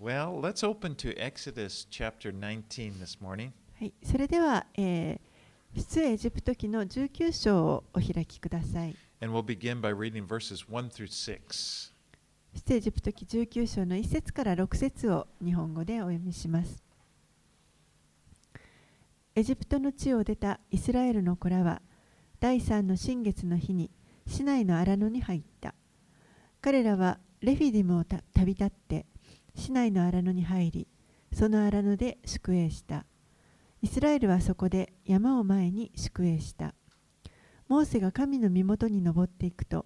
Well, let's open to Exodus chapter 19 this morning. はい、それでは、えー、出エジプト記の19章をお開きください。And we'll begin by reading verses 1 through 6. 出エジプト記19章の1節から6節を日本語でお読みします。エジプトの地を出たイスラエルの子らは、第3の新月の日に市内の荒野に入った。彼らはレフィディムをた旅立って市内の荒野に入り、その荒野で宿営した。イスラエルはそこで山を前に宿営した。モーセが神の身元に登っていくと、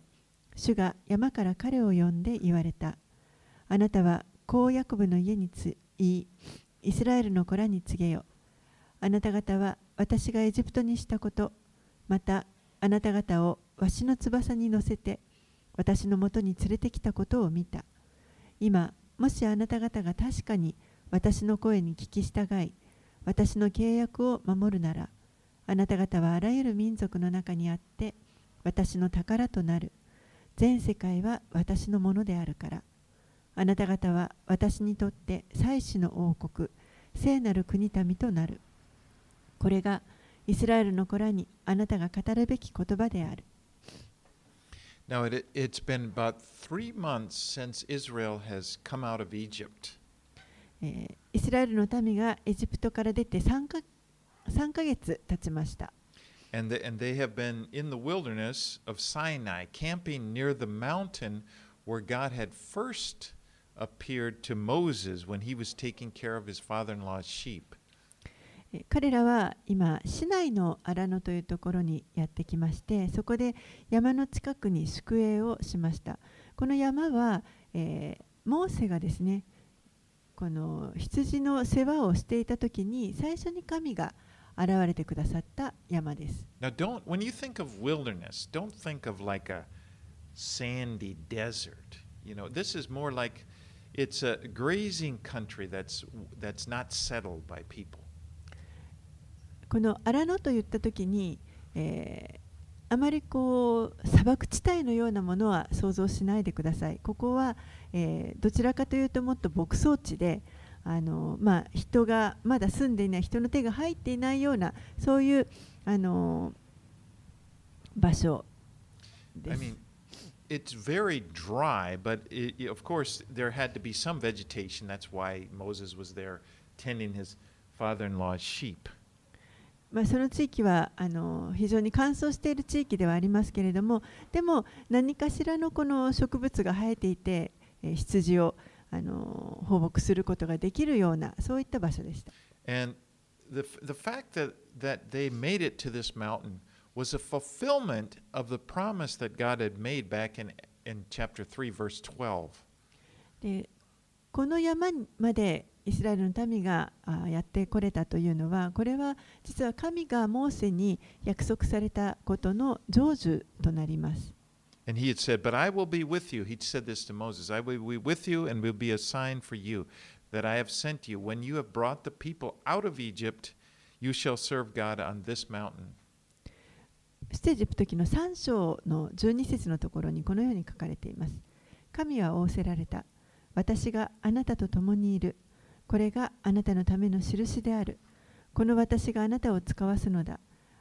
主が山から彼を呼んで言われた。あなたは公約部の家につい、イスラエルの子らに告げよ。あなた方は私がエジプトにしたこと、またあなた方をわしの翼に乗せて、私のもとに連れてきたことを見た。今、もしあなた方が確かに私の声に聞き従い、私の契約を守るなら、あなた方はあらゆる民族の中にあって、私の宝となる。全世界は私のものであるから。あなた方は私にとって祭司の王国、聖なる国民となる。これがイスラエルの子らにあなたが語るべき言葉である。Now, it, it's been about three months since Israel has come out of Egypt. えーイスラエルの民がエジプトから出て3か ,3 ヶ月経ちました。 And, the, and they have been in the wilderness of Sinai, camping near the mountain where God had first appeared to Moses when he was taking care of his father in law's sheep. 彼らは今、市内の荒野というところにやってきまして、そこで山の近くに宿営をしました。この山は、えーモーセがですね、この羊の世話をしていた時に最初に神が現れてくださった山です。Now, don't when you think of wilderness, don't think of like a sandy desert. You know, this is more like it's a grazing country that's that's not settled by people. この荒野といった時に、えーあまりこう砂漠地帯のようなものは想像しないでください。ここは、えーどちらかというともっと牧草地であの、まあ、人がまだ住んでいない人の手が入っていないようなそういうあの場所です I。mean, it's very dry, but it, of course there had to be some vegetation. That's why Moses was there tending his father-in-law's sheep. まあ、その地域はあの非常に乾燥している地域ではありますけれども、でも何かしらのこの植物が生えていて、え、羊をあの放牧することができるような、そういった場所でした。Was a までイスラエルの民があやってこれたというのはこれは実は神がモーセに約束されたことの成就となります。And he had said, But I will be with you. He said this to Moses I will be with you and will be a sign for you that I have sent you. When you have brought the people out of Egypt, you shall serve God on this mountain. 出エジプト記の3章の12節のところにこのように書かれています。神は仰せられた。私があなたと共にいる。これがあなたのための印である。この私があなたを使わすのだ。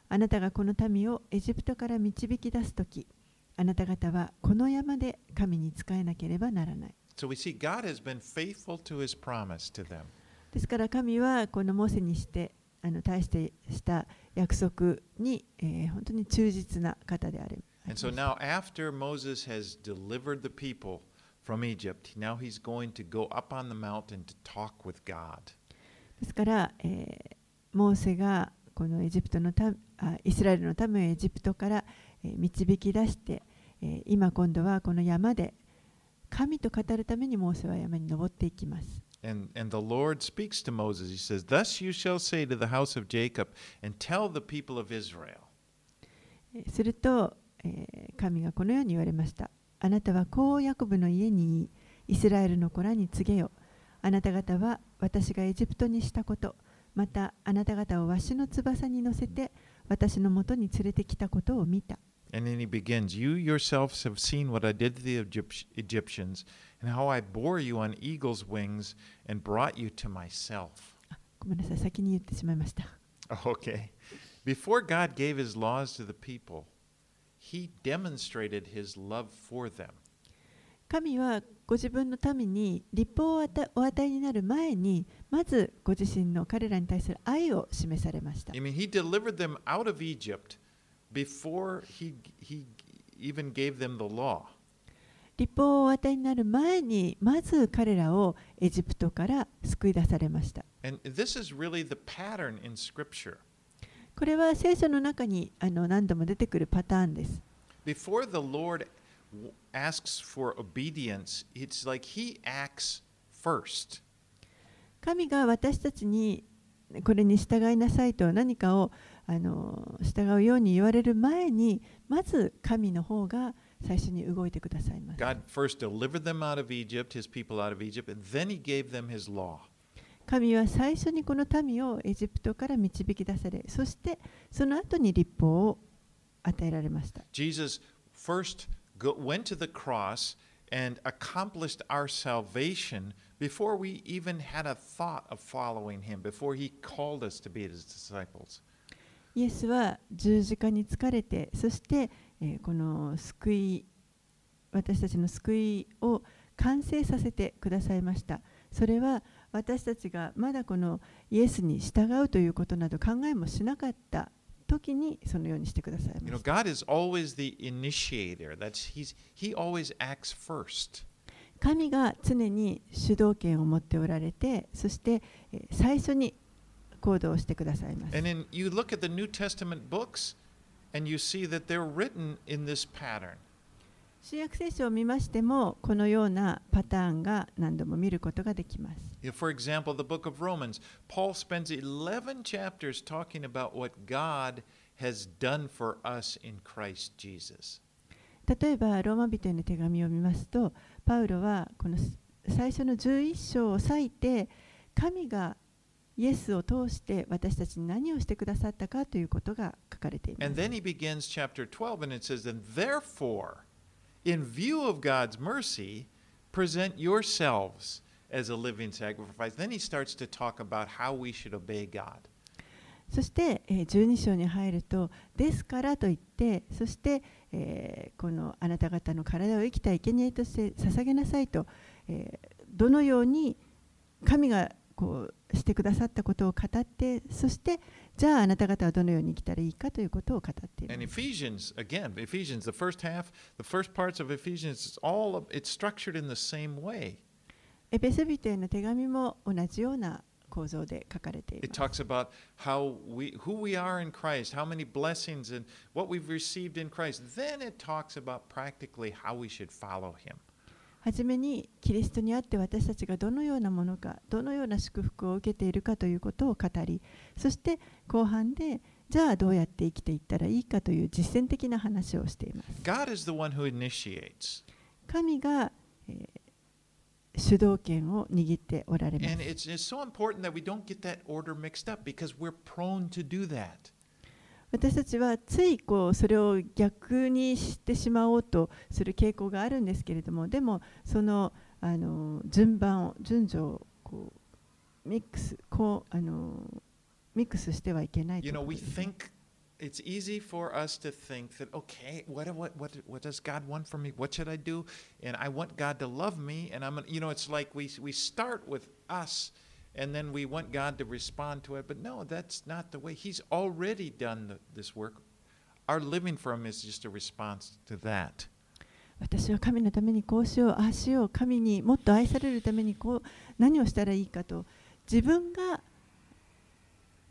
あなたがこの民をエジプトから導き出すとき、あなた方はこの山で神に仕えなければならない。So we see God has been faithful to his promise to them. ですから神はこのモーセにしてあの対してした約束に、えー本当に忠実な方である。And so now, after Moses has delivered the people from Egypt, now he's going to go up on the mountain to talk with God. ですから、えーモーセがこのエジプトの民あイスラエルの民をエジプトから、えー導き出して、えー今今度はこの山で神と語るためにモーセは山に登っていきます。And, and the Lord speaks to Moses. He says, Thus you shall say to the house of Jacob, and tell the people of Israel. えーすると、えー神がこのように言われました。あなたはこうヤコブの家に言いイスラエルの子らに告げよ。あなた方は私がエジプトにしたこと、またあなた方をわしの翼に乗せて私のもとに連れてきたことを見た。And then he begins, You yourselves have seen what I did to the Egypt- Egyptians, and how I bore you on eagle's wings and brought you to myself. ごめんなさい、先に言ってしまいました。Okay. Before God gave his laws to the people, he demonstrated his love for them. 神はご自分の民に立法を与えお与えになる前にまずご自身の彼らに対する愛を示されました。 I mean, he delivered them out of Egypt before he, he even gave them the law. 立法をお与えになる前にまず彼らをエジプトから救い出されました。 And this is really the pattern in Scripture. これは聖書の中にあの何度も出てくるパターンです。Before the Lord asks for obedience, it's like he acts first. 神が私たちにこれに従いなさいと何かをあの従うように言われる前にまず神の方が最初に動いてくださいます。God first delivered them out of Egypt, his people out of Egypt, and then he gave them his law. 神は最初にこの民をエジプトから導き出されそしてその後に立法を与えられました。Jesus first went to the cross and accomplished our salvation before we even had a thought of following him, before he called us to be his disciples. イエスは十字架に疲れてそして、えーこの救い私たちの救いを完成させてくださいましたそれは私たちがまだこのイエスに従うということなど考えもしなかった時にそのようにしてください You ま know, した God is always the initiator. That's he's he always acts first. 神が常に主導権を持っておられてそして、えー最初に行動してくださいます And then you look at the New Testament books and you see that they're written in this pattern. 新約聖書を見ましてもこのようなパターンが何度も見ることができます know, For example, the book of Romans, Paul spends 11 chapters talking about what God has done for us in Christ Jesus. 例えばローマ人への手紙を見ますとパウロはこの最初の11章を割いて神がイエスを通して私たちに何をしてくださったかということが書かれていま And す。then he begins chapter 12 and it says, And therefore, in view of God's mercy, present yourselves as a living sacrifice. Then he starts to talk about how we should obey God. そしてえー12章に入ると「ですから」と言ってそしてえーこのあなた方の体を生きた生贄として捧げなさいとえーどのように神がこうしてくださったことを語ってそしてじゃああなた方はどのように生きたらいいかということを語っていま And す。Ephesians, again, Ephesians, the first half, the first parts of Ephesians, it's all it's structured in the same way. エペソビトへの手紙も同じような構造で書かれてい It ます talks about how we who we are in Christ, how many blessings and what we've received in Christ. Then it talks about practically how we should follow him. はじめにキリストにあって私たちがどのようなものかどのような祝福を受けているかということを語りそして後半でじゃあどうやって生きていったらいいかという実践的な話をしています。God is the one who initiates. 神が、えー主導権を握っておられます私たちはついこうそれを逆にしてしまおうとする傾向があるんですけれどもでもそのあの順番を順序をこうミックスこうあのミックスしてはいけないと You いう know, こと we ですね think it's easy for us to think that, okay, what, what, what, what does God want from me? What should I do? And I want God to love me. And I'm, you know, it's like we, we start with us and then we want God to respond to it. But no, that's not the way. He's already done the, this work. Our living for Him is just a response to that. 私は神のためにこうしようああしよう神にもっと愛されるためにこう何をしたらいいかと自分が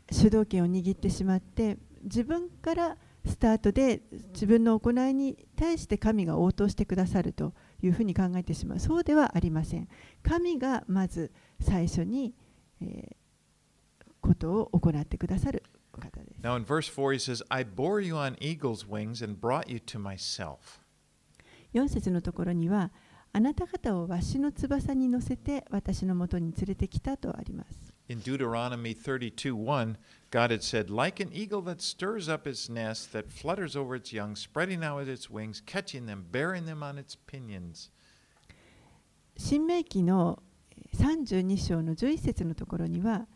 主導権を握ってしまって自分からスタートで自分の行いに対して神が応答してくださるというふうに考えてしまうそうではありません神がまず最初に、えーことを行ってくださるお方です Now, in verse 4, He says, I bore you on eagle's wings and brought you to myself. 4節のところにはあなた方をわしの翼に乗せて私のもとに連れてきたとあります。In Deuteronomy 32 1, God had said, Like an eagle that stirs up its nest, that flutters over its young, spreading out its wings, catching them, bearing them on its pinions. 新明記の32章の11節のところには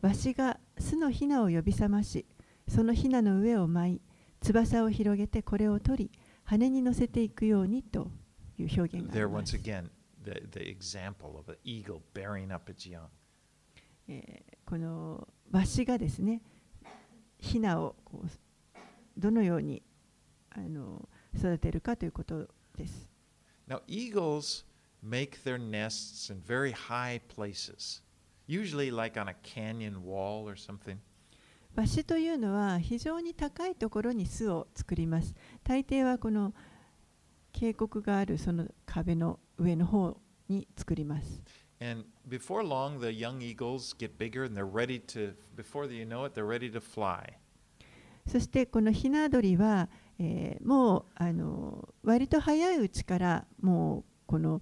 わしが巣のヒナを呼び覚ましそのヒナの上を舞い翼を広げてこれを取り羽に乗せていくようにという表現がありま once す、again, the, the example of an eagle bearing up its young. えーこのわしがですねヒナをこうどのようにあの育てるかということです。Now, eagles make their nests in very high places, usually like on a canyon wall or something. ワシというのは非常に高いところに巣を作ります。大抵はこの渓谷があるその壁の上の方に作ります。And before long, the young eagles get bigger and they're ready to, before you know it, they're ready to fly. そしてこのヒナ鳥は、えーもうあの割と早いうちからもうこの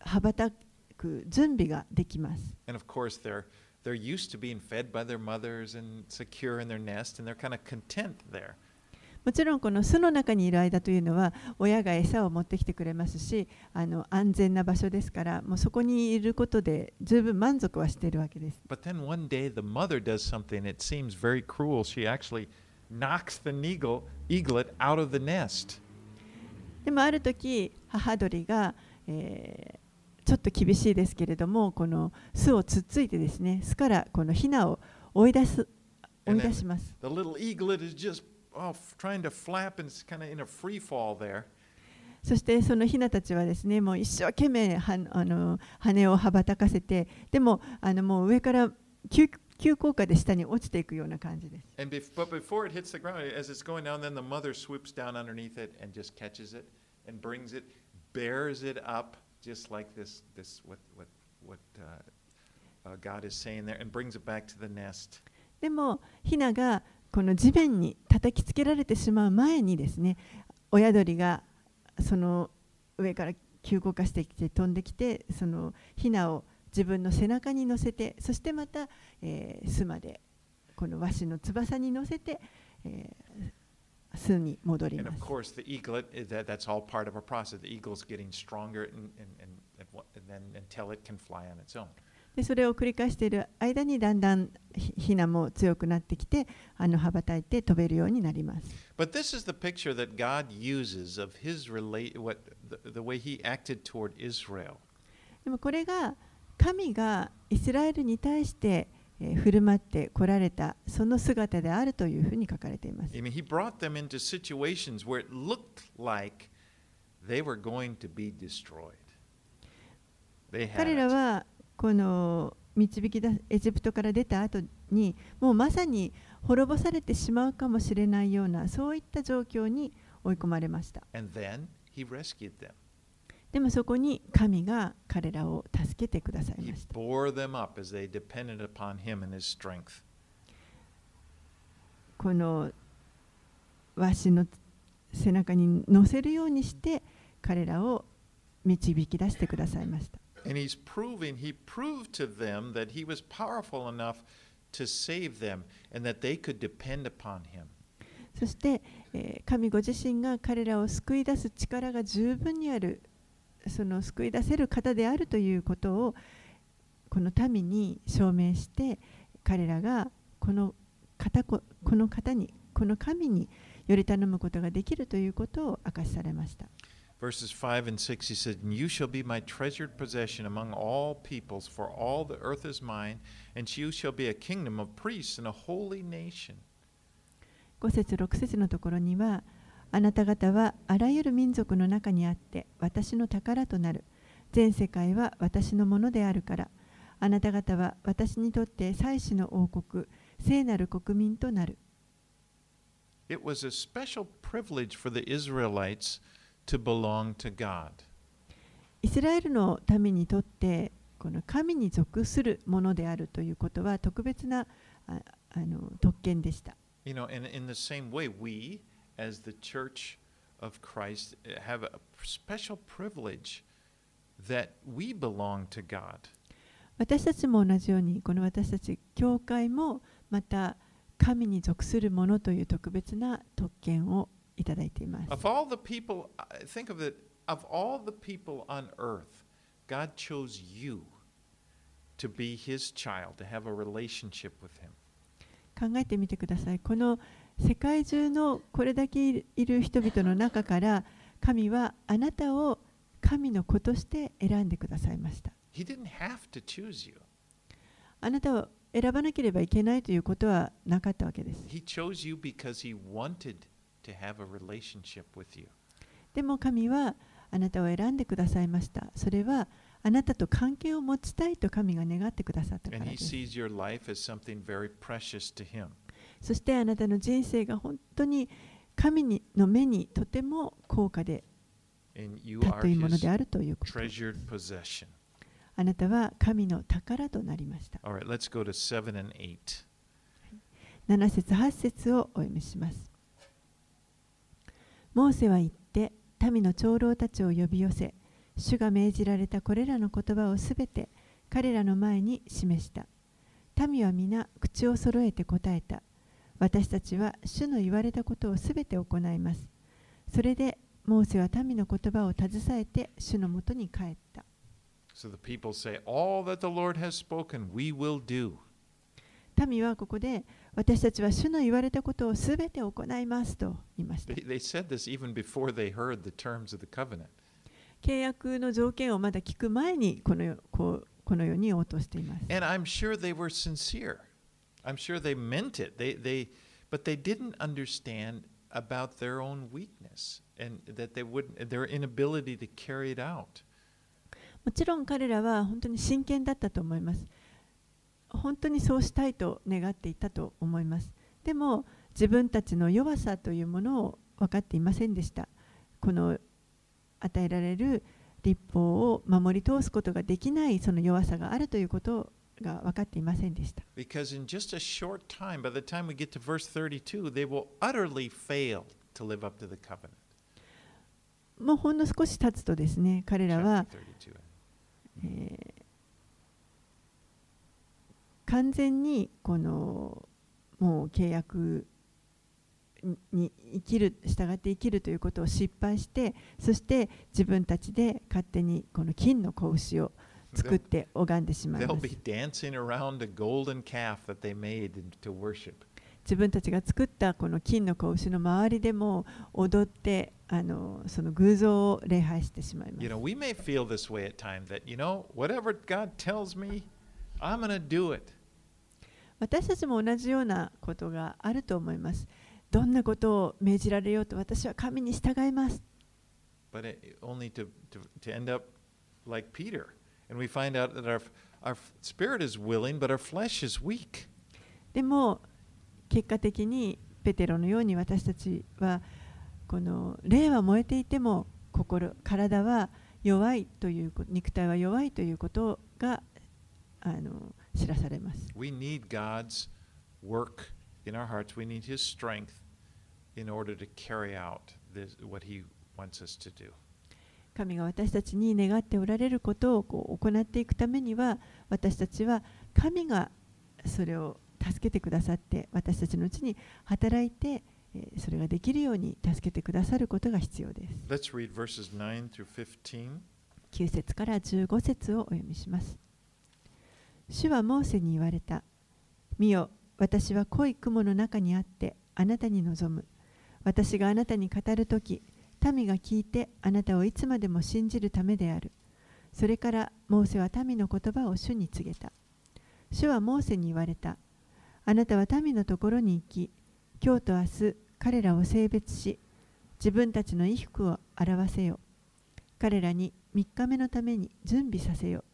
羽ばたく準備ができます。And of course, they're, they're used to being fed by their mothers and secure in their nest, and they're kind of content there. もちろんこの巣の中にいる間というのは親が餌を持ってきてくれますしあの安全な場所ですからもうそこにいることで十分満足はしているわけです。But then one day, the mother does something, it seems very cruel. She actually knocks the eagle, eaglet out of the nest. でもある時母鳥が、えーちょっと厳しいですけれどもこの巣をつっついてですね巣からこのヒナを追い出す追い出します。The little eaglet is just oh, f- trying to flap and kind of in a free fall there. そしてそのヒナたちはですねもう一生懸命はあの羽を羽ばたかせてでもあのもう上から急急降下で下に落ちていくような感じです。And bef- but before it hits the ground, as it's going down, then the mother swoops down underneath it and just catches it and brings it, bears it up, just like this, this what what what uh, uh, God is saying there, and brings it back to the nest. でもヒナがこの地面に叩きつけられてしまう前にですね親鳥がその上から急降下してきて飛んできてそのヒナを自分の背中に乗せてそしてまた、えー巣までこの和紙の翼に乗せて、えーす。で、に戻りま。それを繰り返している間にだんだんひなも強くなってきてあの羽ばたいて飛べるようになります。でもこれが神がイスラエルに対して振る舞って来られたその姿であるというふうに書かれています。彼らはこの導き出エジプトから出た後にもうまさに滅ぼされてしまうかもしれないようなそういった状況に追い込まれました。でもそこに神が彼らを助けてくださいました。このわしの背中に乗せるようにして彼らを導き出してくださいました。そして、神ご自身が彼らを救い出す力が十分にあるその救い出せる方であるということをこの民に証明して彼らがこの方ここの方にこの神により頼むことができるということを明かしされました。Verses 5 and 6, he said, you shall be my treasured possession among all peoples, for all the earth is mine, and you shall be a kingdom of priests and a holy nation. 5節6節のところにはあなた方はあらゆる民族の中にあって私の宝となる全世界は私のものであるからあなた方は私にとって祭司の王国聖なる国民となる It was a special privilege for the Israelites to belong to God. イスラエルの民にとってこの神に属するものであるということは特別なああの特権でした。You know, and in the same way, we, as the church of Christ, have a special privilege that we belong to God. 私たちも同じようにこの私たち教会もまた神に属するものという特別な特権をいただいています。Of all the people, think of it, of all the people on earth, God chose you to be his child, to have a relationship with him. 考えてみてください。この世界中のこれだけいる人々の中から神はあなたを神の子として選んでくださいました。あなたを選ばなければいけないということはなかったわけです。でも神はあなたを選んでくださいました。それはあなたと関係を持ちたいと神が願ってくださったからです。そしてあなたの人生が本当に神にの目にとても高価で尊いものであるということ。あなたは神の宝となりました。Right, let's go to 7 and 8. 7節8節をお読みします。モーセは言って民の長老たちを呼び寄せ、主が命じられたこれらの言葉をすべて彼らの前に示した。民は皆口を揃えて答えた。私たちは主の言われたことをすべて行います。それでモーセは民の言葉を携えて主のもとに帰った。So the people say, All that the Lord has spoken, we will do. 民はここで私たちは主の言われたことをすべて行いますと言いました。They, they said this even before they heard the terms of the covenant. 契約の条件をまだ聞く前にこのよこうこのように応答しています。And I'm sure they were sincere. I'm sure they meant it. They, they, but they didn't understand about their own weakness and that they wouldn't, their inability to carry it out. もちろん彼らは本当に真剣だったと思います。本当にそうしたいと願っていたと思います。でも自分たちの弱さというものを分かっていませんでした。この与えられる立法を守り通すことができないその弱さがあるということをが分かっていませんでした。もうほんの少し経つとですね、彼らは、完全にこのもう契約に生きる従って生きるということを失敗してそして自分たちで勝手にこの金の子牛を作って拝んでしまいます。自分たちが作ったこの金の子牛の周りでも踊ってあのその偶像を礼拝してしまいます。私たちも同じようなことがあると思います。どんなことを命じられようと私は神に従います。And we find out that our, our spirit is willing, but our flesh is weak. でも結果的にペテロのように私たちはこの霊は燃えていても心体は弱いという肉体は弱いということがあの知らされます。We need God's work in our hearts. We need His strength in order to carry out this, what He wants us to do. 神が私たちに願っておられることをこう行っていくためには私たちは神がそれを助けてくださって私たちのうちに働いてえーそれができるように助けてくださることが必要です。Let's read verses 9 through 15. 9節から15節をお読みします。主はモーセに言われた。見よ、私は濃い雲の中にあってあなたに望む。私があなたに語るとき、民が聞いてあなたをいつまでも信じるためである。それからモーセは民の言葉を主に告げた。主はモーセに言われた。あなたは民のところに行き、今日と明日彼らを性別し、自分たちの衣服を表せよ。彼らに3日目のために準備させよ。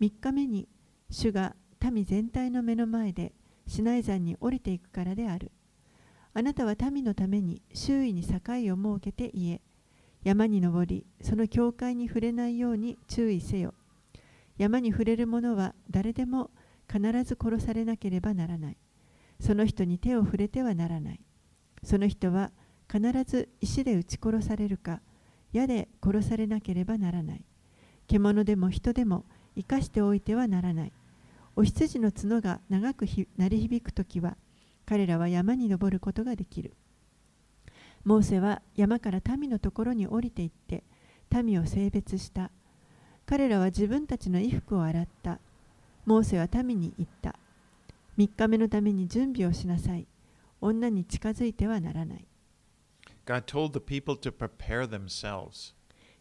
3日目に主が民全体の目の前でシナイ山に降りていくからである。あなたは民のために周囲に境を設けて言え。山に登り、その境界に触れないように注意せよ。山に触れる者は誰でも必ず殺されなければならない。その人に手を触れてはならない。その人は必ず石で撃ち殺されるか、矢で殺されなければならない。獣でも人でも生かしておいてはならない。お羊の角が長く鳴り響くときは、彼らは山に登ることができる。モーセは山から民のところに降りて行って、民を性別した。彼らは自分たちの衣服を洗った。モーセは民に言った。3日目のために準備をしなさい。女に近づいてはならない。God told the people to prepare themselves.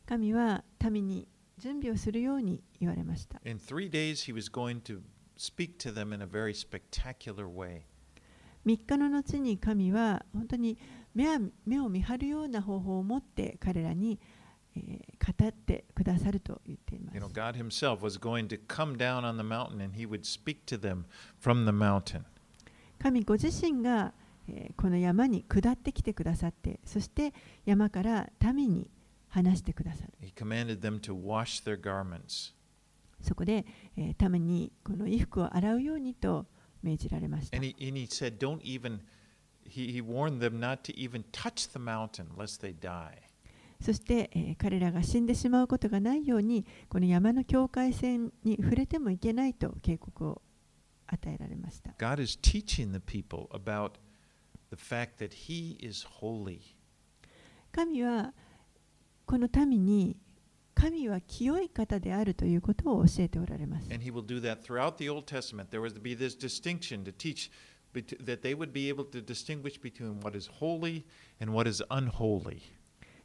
神は民に準備をするように言われました。In three days, He was going to speak to them in a very spectacular way. 3日の後に神は本当に目を見張るような方法を持って彼らに、えー語ってくださると言っていま You know, す。God Himself was going to come down on the mountain and He would speak to them from the mountain. 神ご自身が、えーこの山に下ってきてくださって、そして山から民に話してくださる。He commanded them to wash their garments. そこで、えー民にこの衣服を洗うようにと命じられました。そして、えー、彼らが死んでしまうことがないように、この山の境界線に触れてもいけないと警告を与えられました。God is teaching the people about the fact that He is holy. 神はこの民に、神は清い方であるということを教えておられます。And He will do that throughout the Old Testament. There was to be this distinction to teach that they would be able to distinguish between what is holy and what is unholy.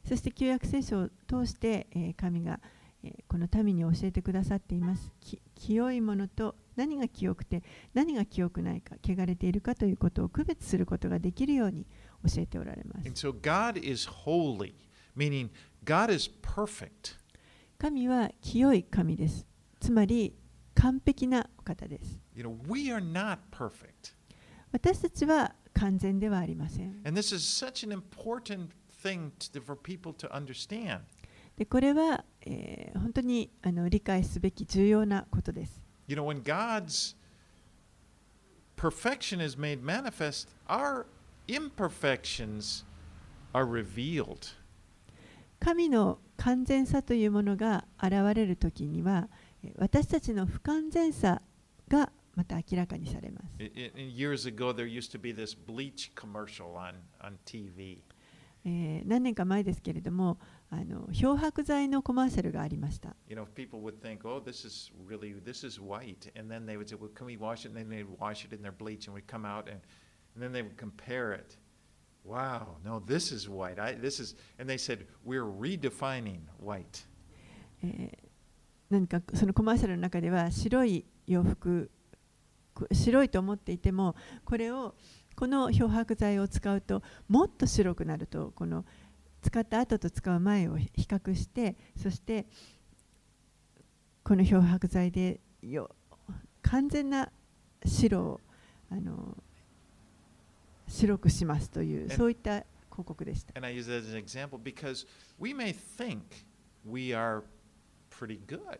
そして旧約聖書を通して、えー神が、えーこの民に教えてくださっています。き清いものと何が清くて何が清くないか、汚れているかということを区別することができるように教えておられます And。so God is holy, meaning God is perfect. 神は清い神です。つまり完璧なお方です。You know, we are not perfect. 私たちは完全ではありません。And this is such an important thing to, for people to understand. でこれは、えー本当にあの理解すべき重要なことです。You know, when God's perfection is made manifest, our imperfections are revealed. 神の完全さというものが現れるときには、えー私たちの不完全さがまた明らかにされます。Years ago, there used to be this bleach commercial on, on TV. えー何年か前ですけれどもあの漂白剤のコマーシャルがありました。You know, people would think, oh, this is really, this is white. And then they would say, well, can we wash it? And then they'd wash it in their bleach and we'd come out and, and then they would compare it. Wow, no, this is white. I, this is, and they said, we're redefining white. 何かそのコマーシャルの中では白い洋服白いと思っていてもこれをこの漂白剤を使うともっと白くなるとこの使った後と使う前を比較してそしてこの漂白剤でよ完全な白をあの白くしますというえそういった広告でした。And I use that as an example because we may think we are pretty good.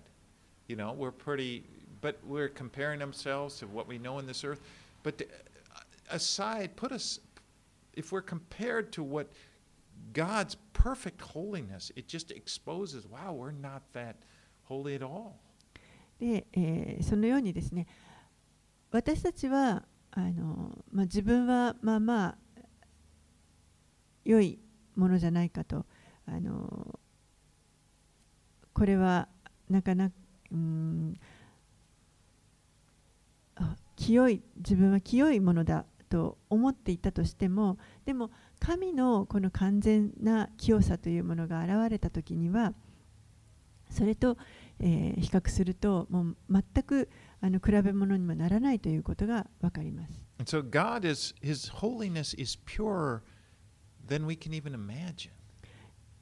You know, we're pretty, but we're comparing ourselves to what we know in this earth. But uh, aside, put us, if we're compared to what God's perfect holiness, it just exposes, wow, we're not that holy at all. で、えーそのようにですね私たちはあの、まあ、自分はまあまあ良いものじゃないかとあのこれはなかなかうん清い自分は清いものだと思っていたとしてもでも神のこの完全な清さというものが現れた時にはそれと、えー比較するともう全くあの比べ物にもならないということが分かります。So God is, His holiness is purer than we can even imagine.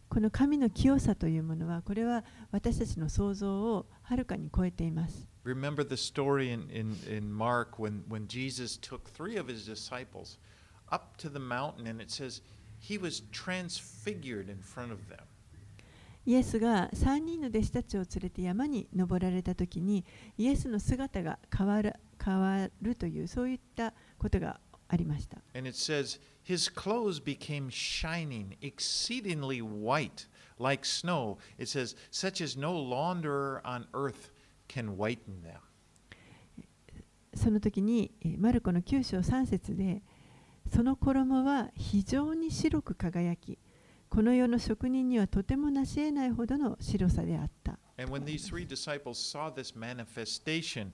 この神の清さというものはこれは私たちの想像をはるかに超えています。Remember the story in, in, in Mark when, when Jesus took three of his disciples up to the mountain and it says he was transfigured in front of them. イエスが3人の弟子たちを連れて山に登られた時にイエスの姿が変わる,変わるというそういったことがありました。その時に、マルコの九章三節で、その衣は非常に白く輝き、この世の職人にはとても成し得ないほどの白さであった。And when these three disciples saw this manifestation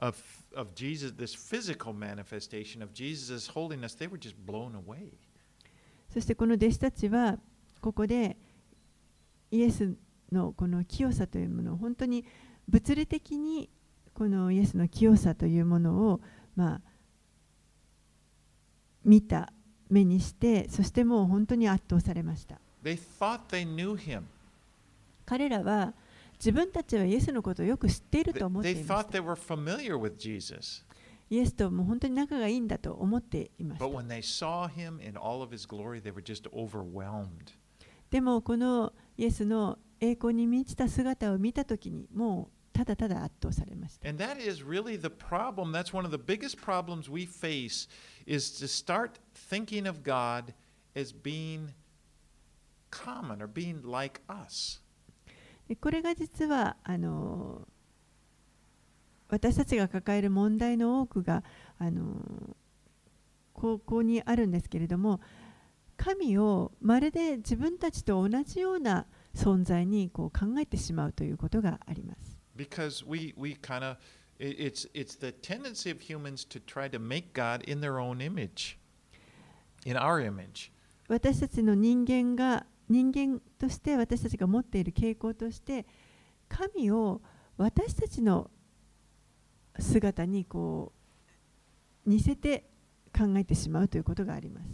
of, of Jesus, this physical manifestation of Jesus' holiness, they were just blown away. そしてこの弟子たちはここでイエスのこの清さというものを本当に物理的にこのイエスの清さというものをまあ見た目にして、そしてもう本当に圧倒されました。彼らは自分たちはイエスのことをよく知っていると思っていました。イエスともう本当に仲がいいんだと思っていました。でもこのイエスの栄光に満ちた姿を見たときにもうただただ圧倒されました。And that is really the problem. That's one of the biggest problems we face. Is to start thinking of God as being common or being like us. でこれが実はあの私たちが抱える問題の多くがあのここにあるんですけれども神をまるで自分たちと同じような存在にこう考えてしまうということがあります。Because we, we kind of, 私たちの人間が人間として私たちが持っている傾向として神を私たちの姿にこう似せて考えてしまうということがあります。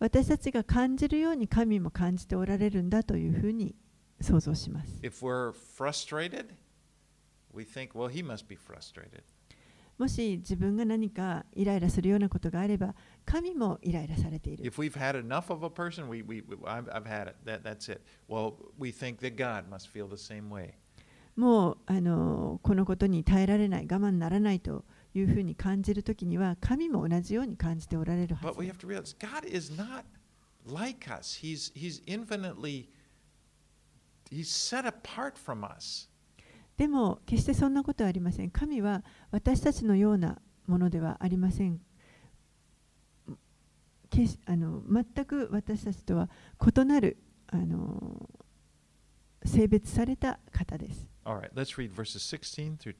私たちが感じるように神も感じておられるんだというふうに想像します。If we're frustrated, we think, well, he must be frustrated. もし自分が何かイライラするようなことがあれば神もイライラされている。If we've had enough of a person, we, we, we I've, I've had it. That, that's it. Well, we think that God must feel the same way. もうあのこのことに耐えられない我慢ならないというふうに感じるときには神も同じように感じておられるは But ず we で have す to realize God is not like us. He's, he's infinitely, he's set apart from us. でも決してそんなことはありません。神は私たちのようなものではありません。けしあの全く私たちとは異なるあの性別された方です。All right, let's read verses 16 through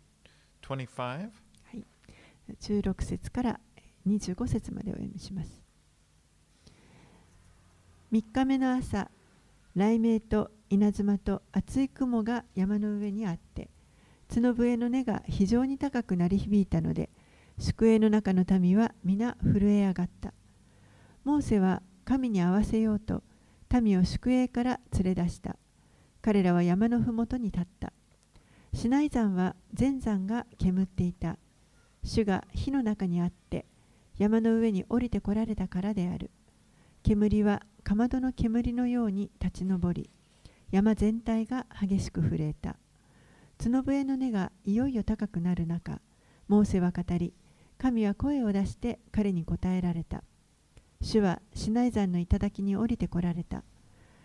25. 16節から25節までお読みします。3日目の朝、雷鳴と稲妻と厚い雲が山の上にあって、角笛の音が非常に高く鳴り響いたので、宿営の中の民は皆震え上がった。モーセは神に合わせようと民を宿営から連れ出した。彼らは山のふもとに立った。シナイ山は全山が煙っていた。主が火の中にあって山の上に降りてこられたからである。煙はかまどの煙のように立ち上り、山全体が激しく震えた。角笛の音がいよいよ高くなる中、モーセは語り、神は声を出して彼に答えられた。主はシナイ山の頂に降りてこられた。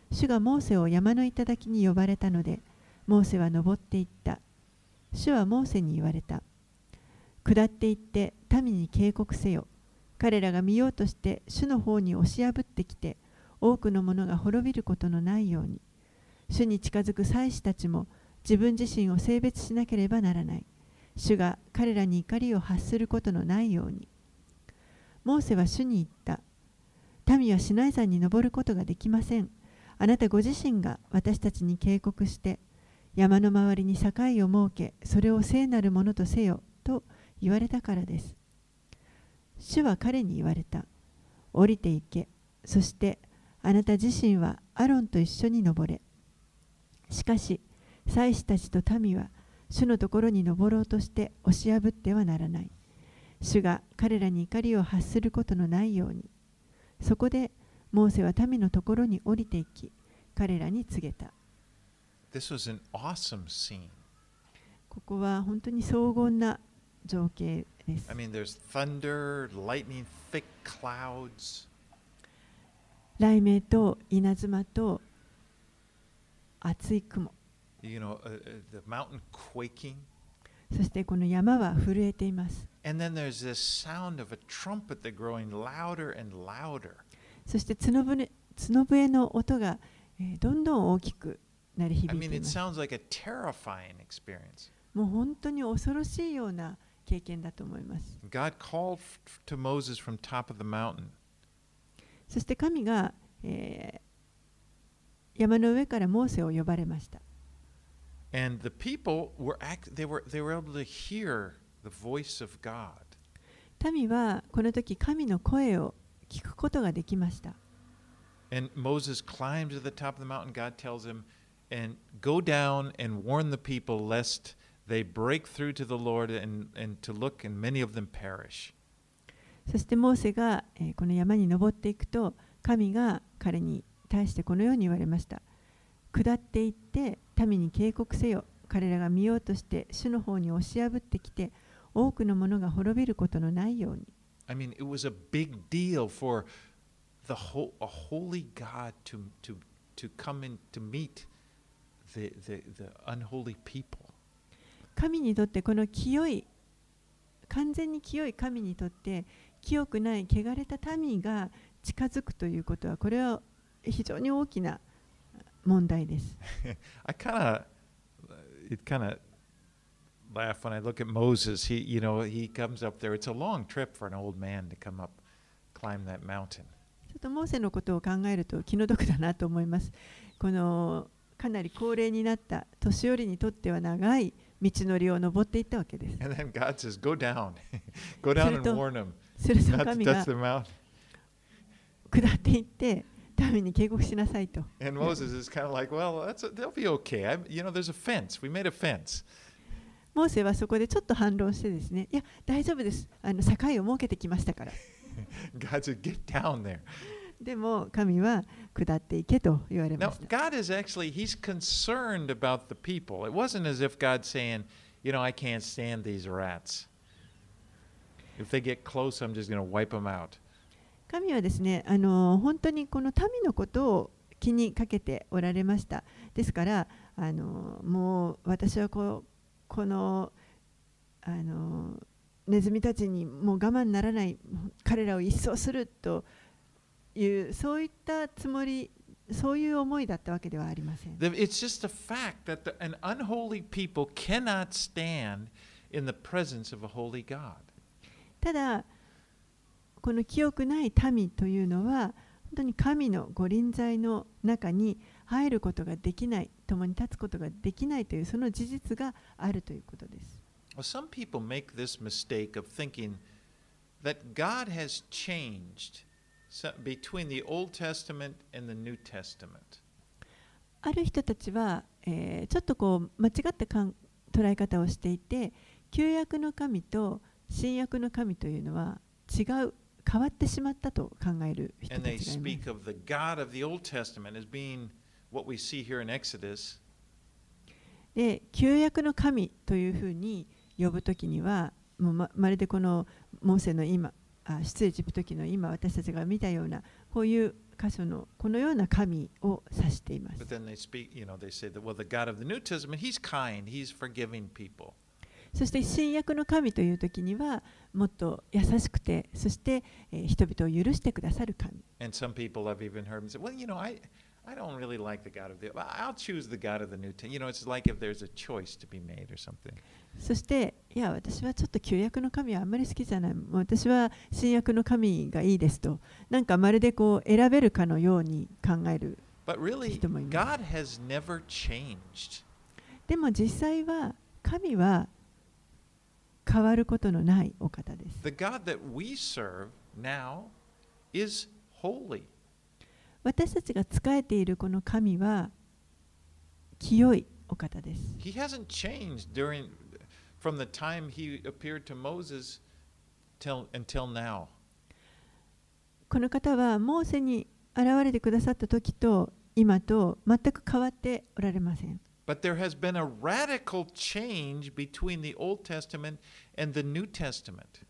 主がモーセを山の頂に呼ばれたので、モーセは登っていった。主はモーセに言われた。下っていって民に警告せよ。彼らが見ようとして主の方に押し破ってきて、多くの者が滅びることのないように。主に近づく祭司たちも自分自身を性別しなければならない。主が彼らに怒りを発することのないように。モーセは主に言った。民はシナイ山に登ることができません。あなたご自身が私たちに警告して、山の周りに境を設け、それを聖なるものとせよと言われたからです。主は彼に言われた。降りて行け。そしてあなた自身はアロンと一緒に登れ。しかし、祭司たちと民は主のところに登ろうとして押し破ってはならない。主が彼らに怒りを発することのないように。そこでモーセは民のところに降りていき、彼らに告げた。This was an awesome scene. ここは本当に荘厳な情景です I。mean, there's thunder, lightning, thick clouds. 雷鳴と稲妻と厚い雲 you know, uh, uh, the mountain quaking. そしてこの山は震えています And then there's this sound of a trumpet that growing louder and louder. そして角笛角笛の音が、えーどんどん大きく鳴り I 響い mean, てい it ます sounds like a terrifying experience. もう本当に恐ろしいような経験だと思います God called to Moses from top of the mountain. そして神が、えー山の上からモーセを呼ばれました。民はこの時神の声を聞くことができました。モーセが山に登っていくと神が彼に対してこのように言われました。下っていって民に警告せよ。彼らが見ようとして主の方に押し破ってきて多くの者が滅びることのないように。I mean, it was a big deal for the whole, a holy God to, to, to come in to meet the, the, the unholy people. 神にとってこの清い完全に清い神にとって清くない汚れた民が近づくということはこれは非常に大きな問題です。ちょっとモーセのことを考えると気の毒だなと思います。このかなり高齢になった年寄りにとっては長い道のりを登っていったわけです。Says, Go 下っていって。民に警告しなさいと。 And Moses is kind of like, "Well, that's a, they'll be okay. I, you know, there's a fence. We made a fence." モーセはそこでちょっと反論してですね、いや大丈夫です。あの境を設けてきましたから。 God said, "Get down there." でも神は下っていけと言われま Now, した。 God is actually He's concerned about the people. It wasn't as if God's saying, "You know, I can't stand these rats. If they get close, I'm just going to wipe them out." 神はですね、あの本当にこの民のことを気にかけておられました。ですから、あのもう私はこうこのあのネズミたちにもう我慢ならない彼らを一掃するというそういったつもりそういう思いだったわけではありません。It's just a fact that the, an unholy people cannot stand in the presence of a holy God. ただこの清くない民というのは本当に神の御臨在の中に入ることができない共に立つことができないというその事実があるということです。Some people make this mistake of thinking that God has changed between the Old Testament and the New Testament. ある人たちは、えーちょっとこう間違ったかん捉え方をしていて旧約の神と新約の神というのは違う変わってしまったと考える人たちす。で、旧約の神と、いうふうに呼ぶときには、もうま,るでこのモーセの今、あ失エジプトキの今、私たちが見たような、こういう箇所のこのような神を指しています。But then they speak, you know, they say that. そして新約の神というときにはもっと優しくてそして、えー人々を許してくださる神 And some people I've even heard them say, well, you know, I, I don't really like the God of the, I'll choose the God of the New Testament. You know, it's like if there's a choice to be made or something. そしていや私はちょっと旧約の神はあんまり好きじゃないもう私は新約の神がいいですとなんかまるでこう選べるかのように考える But really, 人もいます。God has never changed. でも実際は神は変わることのないお方です。The God that we serve now is holy. 私たちが仕えているこの神は清いお方です。He hasn't changed during from the time he appeared to Moses till until now. この方はモーセに現れてくださった時と今と全く変わっておられません。But there has been a radical change between the Old Testament and the New Testament.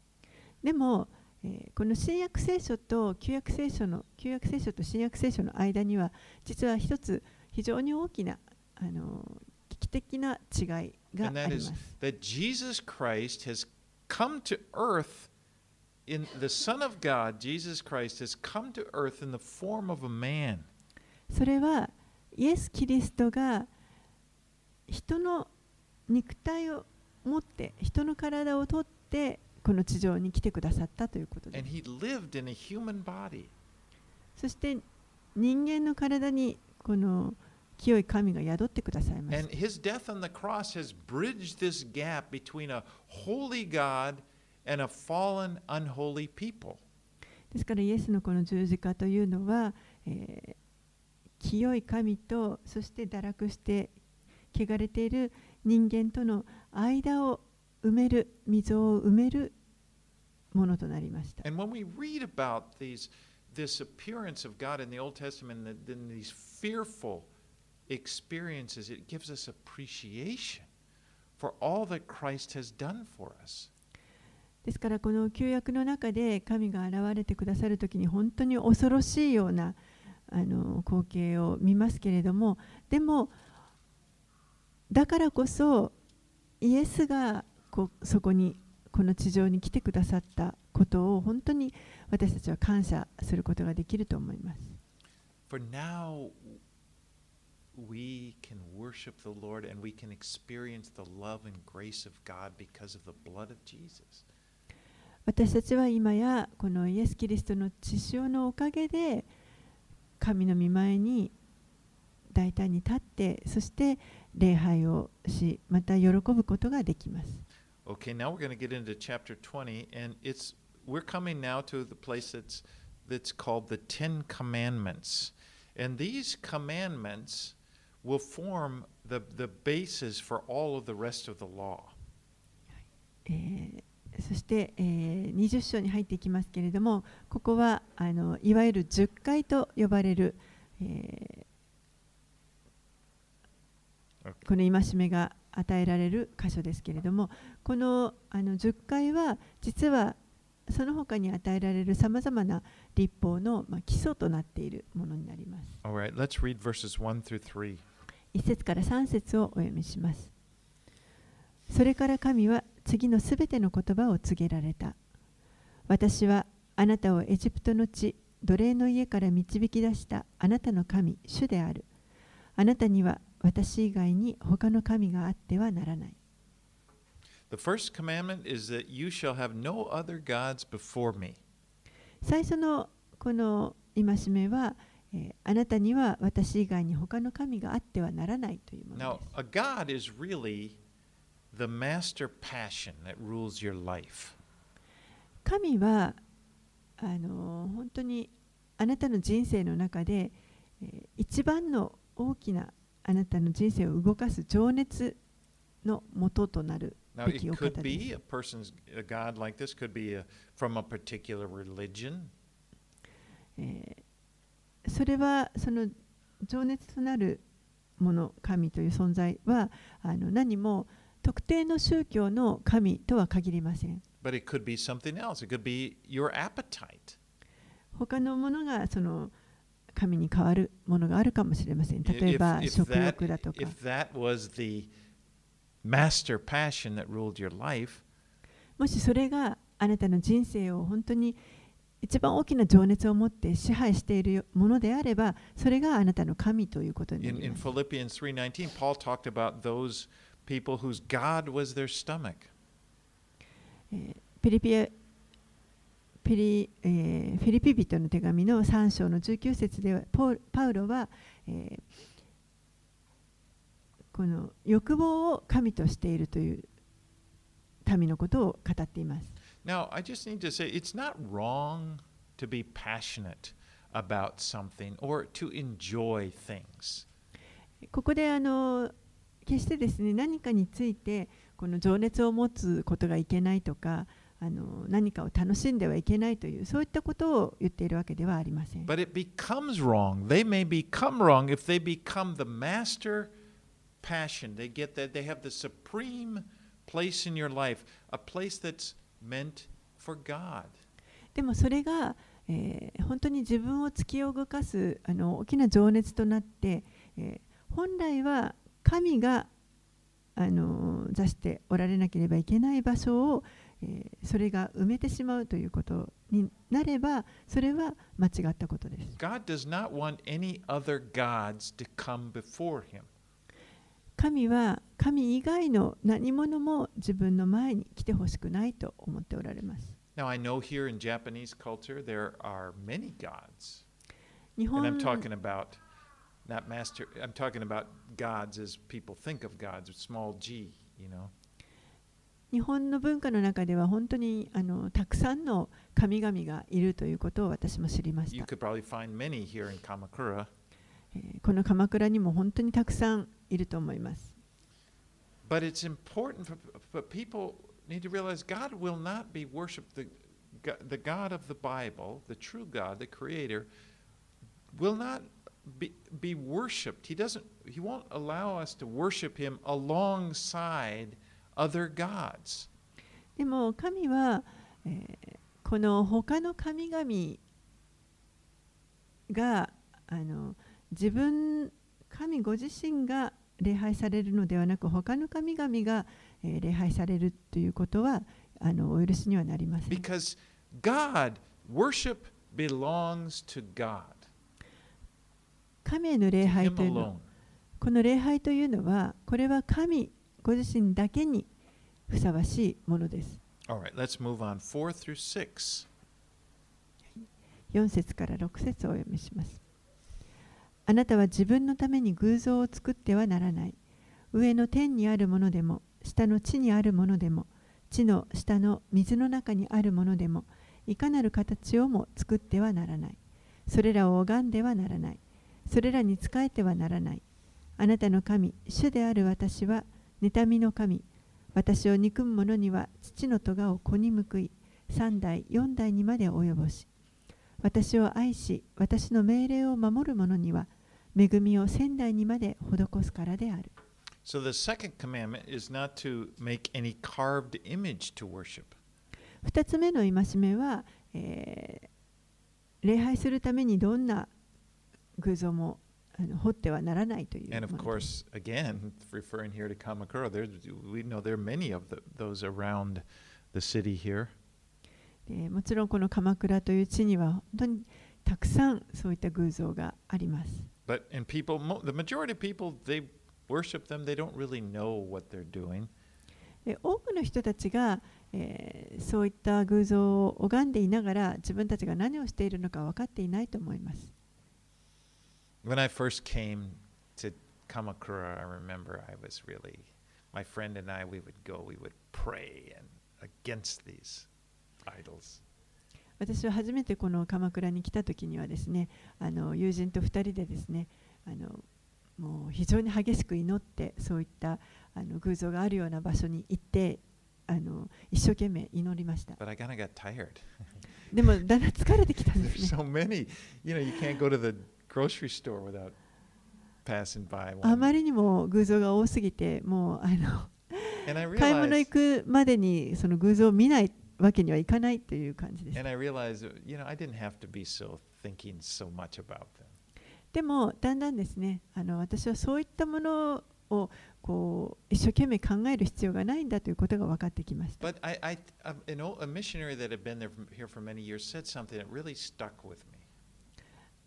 でも、えーこの新約聖書と旧約聖書の旧約聖書と新約聖書の間には実は一つ非常に大きな あの危機的な違いがあ And り that ま is す。 that Jesus Christ has come to earth in the Son of God, Jesus Christ, has come to earth in the form of a man. それはイエス・キリストが 人の肉体を持って人の体を取ってこの地上に来てくださったということです。そして人間の体にこの清い神が宿ってくださいました。ですからイエスのこの十字架というのは、えー、清い神とそして堕落して汚れている人間との間を埋める溝を埋めるものとなりました。And when we read about these, this appearance of God in the Old Testament and then these fearful experiences, it gives us appreciation for all that Christ has done for us. ですからこの旧約の中で神が現れてくださるときに本当に恐ろしいようなあの光景を見ますけれどもでもだからこそイエスがこそこにこの地上に来てくださったことを本当に私たちは感謝することができると思います。For now, we can worship the Lord and we can experience the love and grace of God because of the blood of Jesus. 私たちは今やこのイエス・キリストの血潮のおかげで神の御前に大胆に立ってそして礼拝をしまた喜ぶことができます。Okay, now we're going to get into chapter 20, and it's we're coming now to the place that's that's called the Ten Commandments, and these commandments will form the the basis for all of the rest of the law. えーそして、えー20章に入っていきますけれどもここはあのいわゆる10回と呼ばれる、え.この戒めが与えられる箇所ですけれどもこのあの10回は実はその他に与えられるさまざまな立法の、まあ、基礎となっているものになります。All right, let's read verses 1 through 3. 1節から3節をお読みします。それから神は次のすべての言葉を告げられた。私はあなたをエジプトの地、奴隷の家から導き出したあなたの神、主である。あなたには私以外に他の神があってはならない。The first commandment is that you shall have no other gods before me. 最初のこの戒めは、えーあなたには私以外に他の神があってはならないというもの Now, です。a god is really the master passion that rules your life. 神はあの本当にあなたの人生の中で、えー一番の大きなあなたの人生を動かす情熱のもととなるべきお方です。それはその情熱となるもの神という存在はあの何も特定の宗教の神とは限りません。他のものがその、が神に変わるものがあるかもしれません。例えば、食欲だとか。もしそれがあなたの人生を本当に一番大きな情熱を持って支配しているものであれば、それがあなたの神ということになります。In, エピリえーフィリピ人の手紙の3章の19節ではパウロは、えーこの欲望を神としているという民のことを語っています。Now, I just need to say it's not wrong to be passionate about something or to enjoy things. ここであの決してですね何かについてこの情熱を持つことがいけないとかあの何かを楽しんではいけないというそういったことを言っているわけではありません。But it becomes wrong. They may become wrong if they become the master passion. They get that they have the supreme place in your life, a place that's meant for God. でもそれが、えー本当に自分を突き動かすあの大きな情熱となって、えー本来は神があの座しておられなければいけない場所を、えーそれが埋めてしまうということになればそれは間違ったことです。God does not want any other gods to come before him. 神は神以外の何者も自分の前に来てほしくないと思っておられます。Now, I know here in Japanese culture there are many gods. 日 And 本 I'm talking about not master, I'm talking about gods as people think of gods, small g, you know. 日本の文化の中では本当にあのたくさんの神々がいるということを私も知りました。この鎌倉にも本当にたくさんいると思います。But it's important for, people need to realize God will not be worshiped. The, the God of the Bible, the true God, the Creator, will not be, be worshipped. He doesn't. He won't allow us to worship Him alongside other gods. でも神は、えーこの他の神々があの自分神ご自身が礼拝されるのではなく他の神々が、えー礼拝されるということはあのお許しにはなりません。Because God, worship belongs to God. 神への礼拝というの alone. この礼拝というのはこれは神ご自身だけにふさわしいものです。All right, let's move on. Four through six. 4節から6節をお読みします。あなたは自分のために偶像を作ってはならない。上の天にあるものでも、下の地にあるものでも、地の下の水の中にあるものでも、いかなる形をも作ってはならない。それらを拝んではならない。それらに仕えてはならない。あなたの神、主である私は、妬みの神。私を憎む者には父の咎を子に報い、三代、四代にまで及ぼし、私を愛し、私の命令を守る者には、恵みを仙台にまで施すからである。So the second commandment is not to make any carved image to worship. 二つ目の戒めは、えー礼拝するためにどんな偶像もあの掘ってはならないという And of course, again, referring here to Kamakura, there we know there are many of the, those around the city here. でもちろんこの鎌倉という地には本当にたくさんそういった偶像があります。But and people, the majority of people, they worship them. They don't really know what they're doing. で多くの人たちが、えーそういった偶像を拝んでいながら自分たちが何をしているのか分かっていないと思います。When I first came to Kamakura, I remember I was really, my friend and I, we would go, we would pray and against these idols. 私は初めてこの鎌倉に来た時にはですねあの友人と2人でですねあのもう非常に激しく祈ってそういったあの偶像があるような場所に行ってあの一生懸命祈りました But I kind of got tired. でもだんだん疲れてきたんです There's ね so many. You know, you can't go to the grocery store without passing by あ one. まりにも偶像が多すぎてもうあの買い物行くまでにその偶像を見ないわけにはいかないという感じです and I realized, you know, I didn't have to be so thinking so much about them. でもだんだんですねあの私はそういったものをこう一生懸命考える必要がないんだということが分かってきました But I, I, an old, a missionary that had been there here for many years said something that really stuck with me.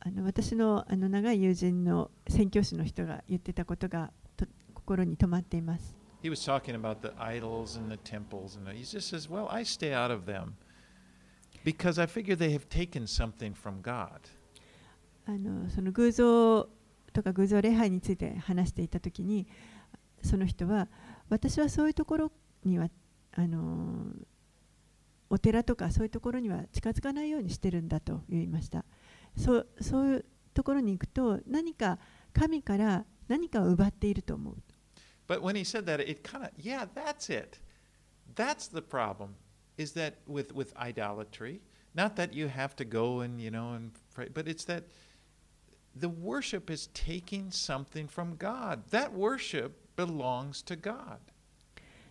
あの私のあの長い友人の宣教師の人が言ってたことがと心に留まっています He was talking about the idols and the temples, and he just says, "Well, I stay out of them because I figure they have taken something from God." あのその偶像とか偶像礼拝について話していた時にその人は私はそういうところにはあのお寺とかそういうところには近づかないようにしてるんだと言いましたそうそういうところに行くと何か神から何かを奪っていると思う But when he said that, it kind of, yeah, that's it. That's the problem. Is that with with idolatry? Not that you have to go and you know and pray, but it's that the worship is taking something from God. That worship belongs to God.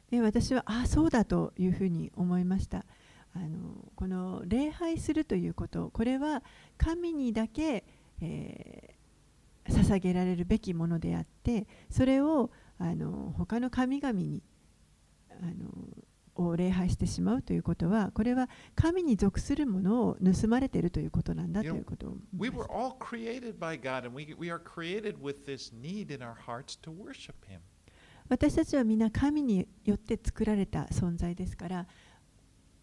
で私はああそうだというふうに思いましたあのこの礼拝するということこれは神にだけ、えー捧捧げられるべきものであってそれをあの他の神々にあのを礼拝してしまうということはこれは神に属するものを盗まれているということなんだということを思 We います were all created by God, and we, we are created with this need in our hearts to worship Him. 私たちは皆神によって作られた存在ですから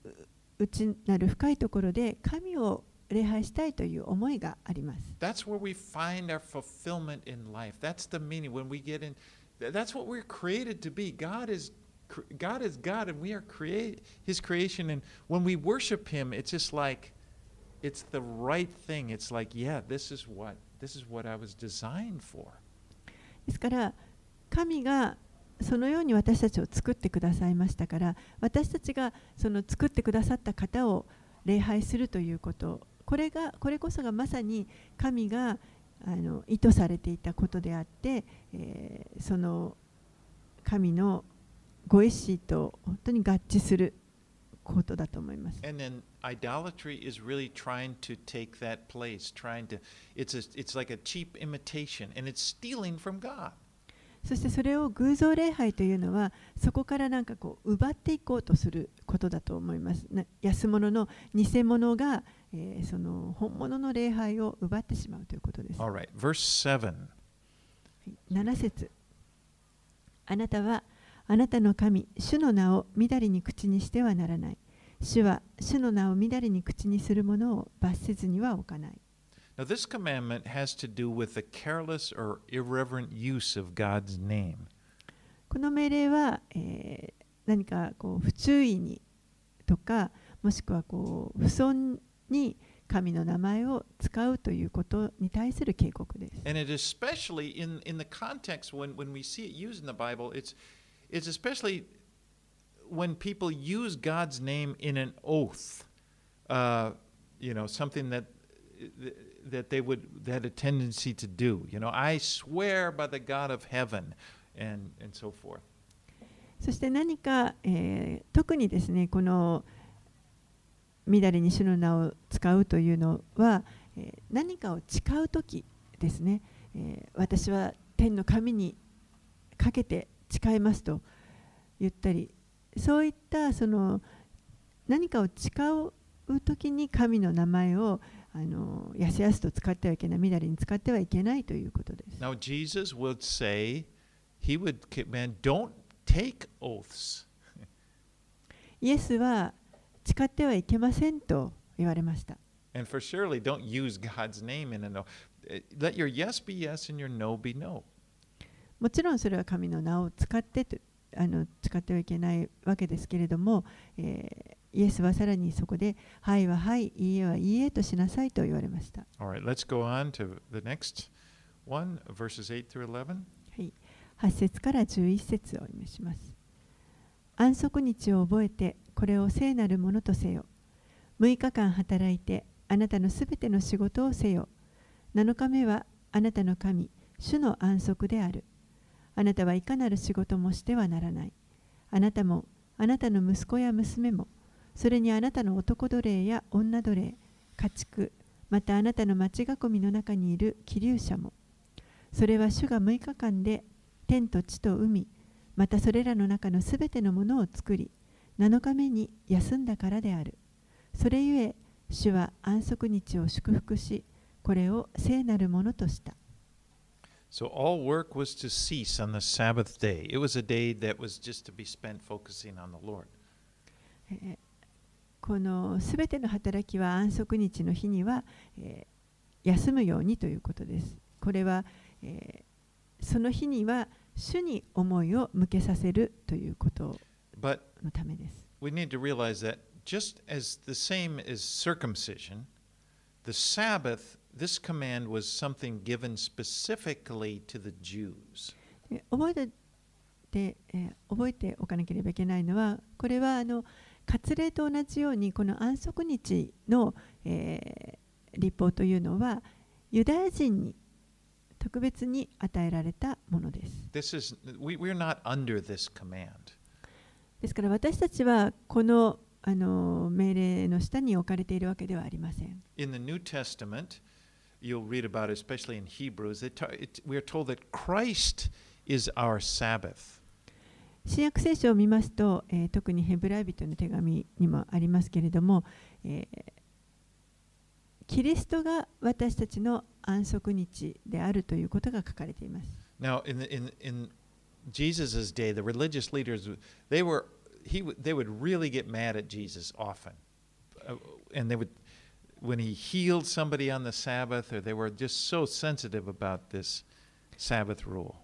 う内なる深いところで神を礼拝したいという思いがあります。That's where we find our fulfillment in life. That's the meaning when we get in. th- That's what we're created to be. God is God is God, and we are create His creation. And when we worship Him, it's just like it's the right thing. It's like, yeah, this is what this is what I was designed for. ですから神がそのように私たちを作ってくださいましたから私たちがその作ってくださった方を礼拝するということこれがこれこそがまさに神があの意図されていたことであって、えーその神のご意志と本当に合致することだと思います。And then idolatry is really trying to take that place, trying to it's a it's like a cheap imitation and it's stealing from God. そしてそれを偶像礼拝というのはそこからなんかこう奪っていこうとすることだと思います。な安物の偽物が、えーその本物の礼拝を奪ってしまうということです。Right, verse 7. 7節あなたはあなたの神、主の名をみだりに口にしてはならない。主は主の名をみだりに口にするものを罰せずには置かない。Now, this commandment has to do with the careless or irreverent use of God's name. この命令は、えー何かこう不注意にとかもしくはこう不尊に神の名前を使うということに対する警告です。 And it especially in, in the context when, when we see it used in the Bible, it's, it's especially when people use God's name in an oath, uh, you know, something that that they would that had a tendency to do. You know, I swear by the God of heaven, and and so forth. そして何か、えー特にですねこのみだりに主の名を使うというのは、えー何かを誓う時ですね、えー私は天の神にかけて誓いますと言ったりそういったその何かを誓う時に神の名前をあのやすやすと使ってはいけないみだりに使ってはいけないということです。Now Jesus would say, he would command, don't take oaths. イエスは誓ってはいけませんと言われました。And for surely don't use God's name in a no. Uh, Let your yes be yes and your no be no. もちろんそれは神の名を使ってとあの使ってはいけないわけですけれども、えーイエスはさらにそこで「はいははい、いいえはいいえ」としなさいと言われました。All right, let's go on to the next one, verses 8 through 11. はい、8節から11節をお読みします。安息日を覚えてこれを聖なるものとせよ。6日間働いてあなたのすべての仕事をせよ。7日目はあなたの神、主の安息である。あなたはいかなる仕事もしてはならない。あなたもあなたの息子や娘も、それにあなたの男奴隷や女奴隷、家畜、またあなたの町囲みの中にいる気流者も。それは主が6日間で天と地と海、またそれらの中のすべてのものを作り、7日目に休んだからである。それゆえ、主は安息日を祝福し、これを聖なるものとした。So all work was to cease on the Sabbath day. It was a day that was just to be spent focusing on the Lord. えーこのすべての働きは安息日の日には、えー休むようにということです。これは、えーその日には主に思いを向けさせるということ But のためです。we need to realize that just as the same as circumcision, the Sabbath, this command was something given specifically to the Jews. で覚えてで、えー覚えておかなければいけないのはこれはあの割礼と同じようにこの安息日の、えー立法というのはユダヤ人に特別に与えられたものです。This is we, we're not under this command. ですから私たちはこのあの命令の下に置かれているわけではありません。In the New Testament, you'll read about, especially in Hebrews, it, it, we are told that Christ is our Sabbath. 新約聖書を見ますと、えー特にヘブライ人の手紙にもありますけれども、えーキリストが私たちの安息日であるということが書かれています。Now, in, the, in, in Jesus' day, the religious leaders, they were, he, they would really get mad at Jesus often. Uh, and they would, when he healed somebody on the Sabbath, or they were just so sensitive about this Sabbath rule.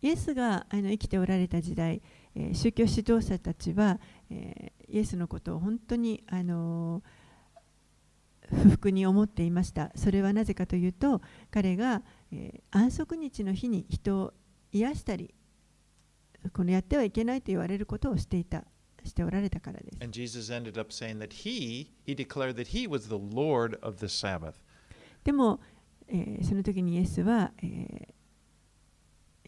イエスがあの生きておられた時代、えー宗教指導者たちは、えーイエスのことを本当に、あのー不服に思っていました。それはなぜかというと、彼が、えー安息日の日に人を癒したり、このやってはいけないと言われることをしていた、しておられたからです。And Jesus ended up saying that he, he declared that he was the Lord of the Sabbath. でも、えーその時にイエスは、えー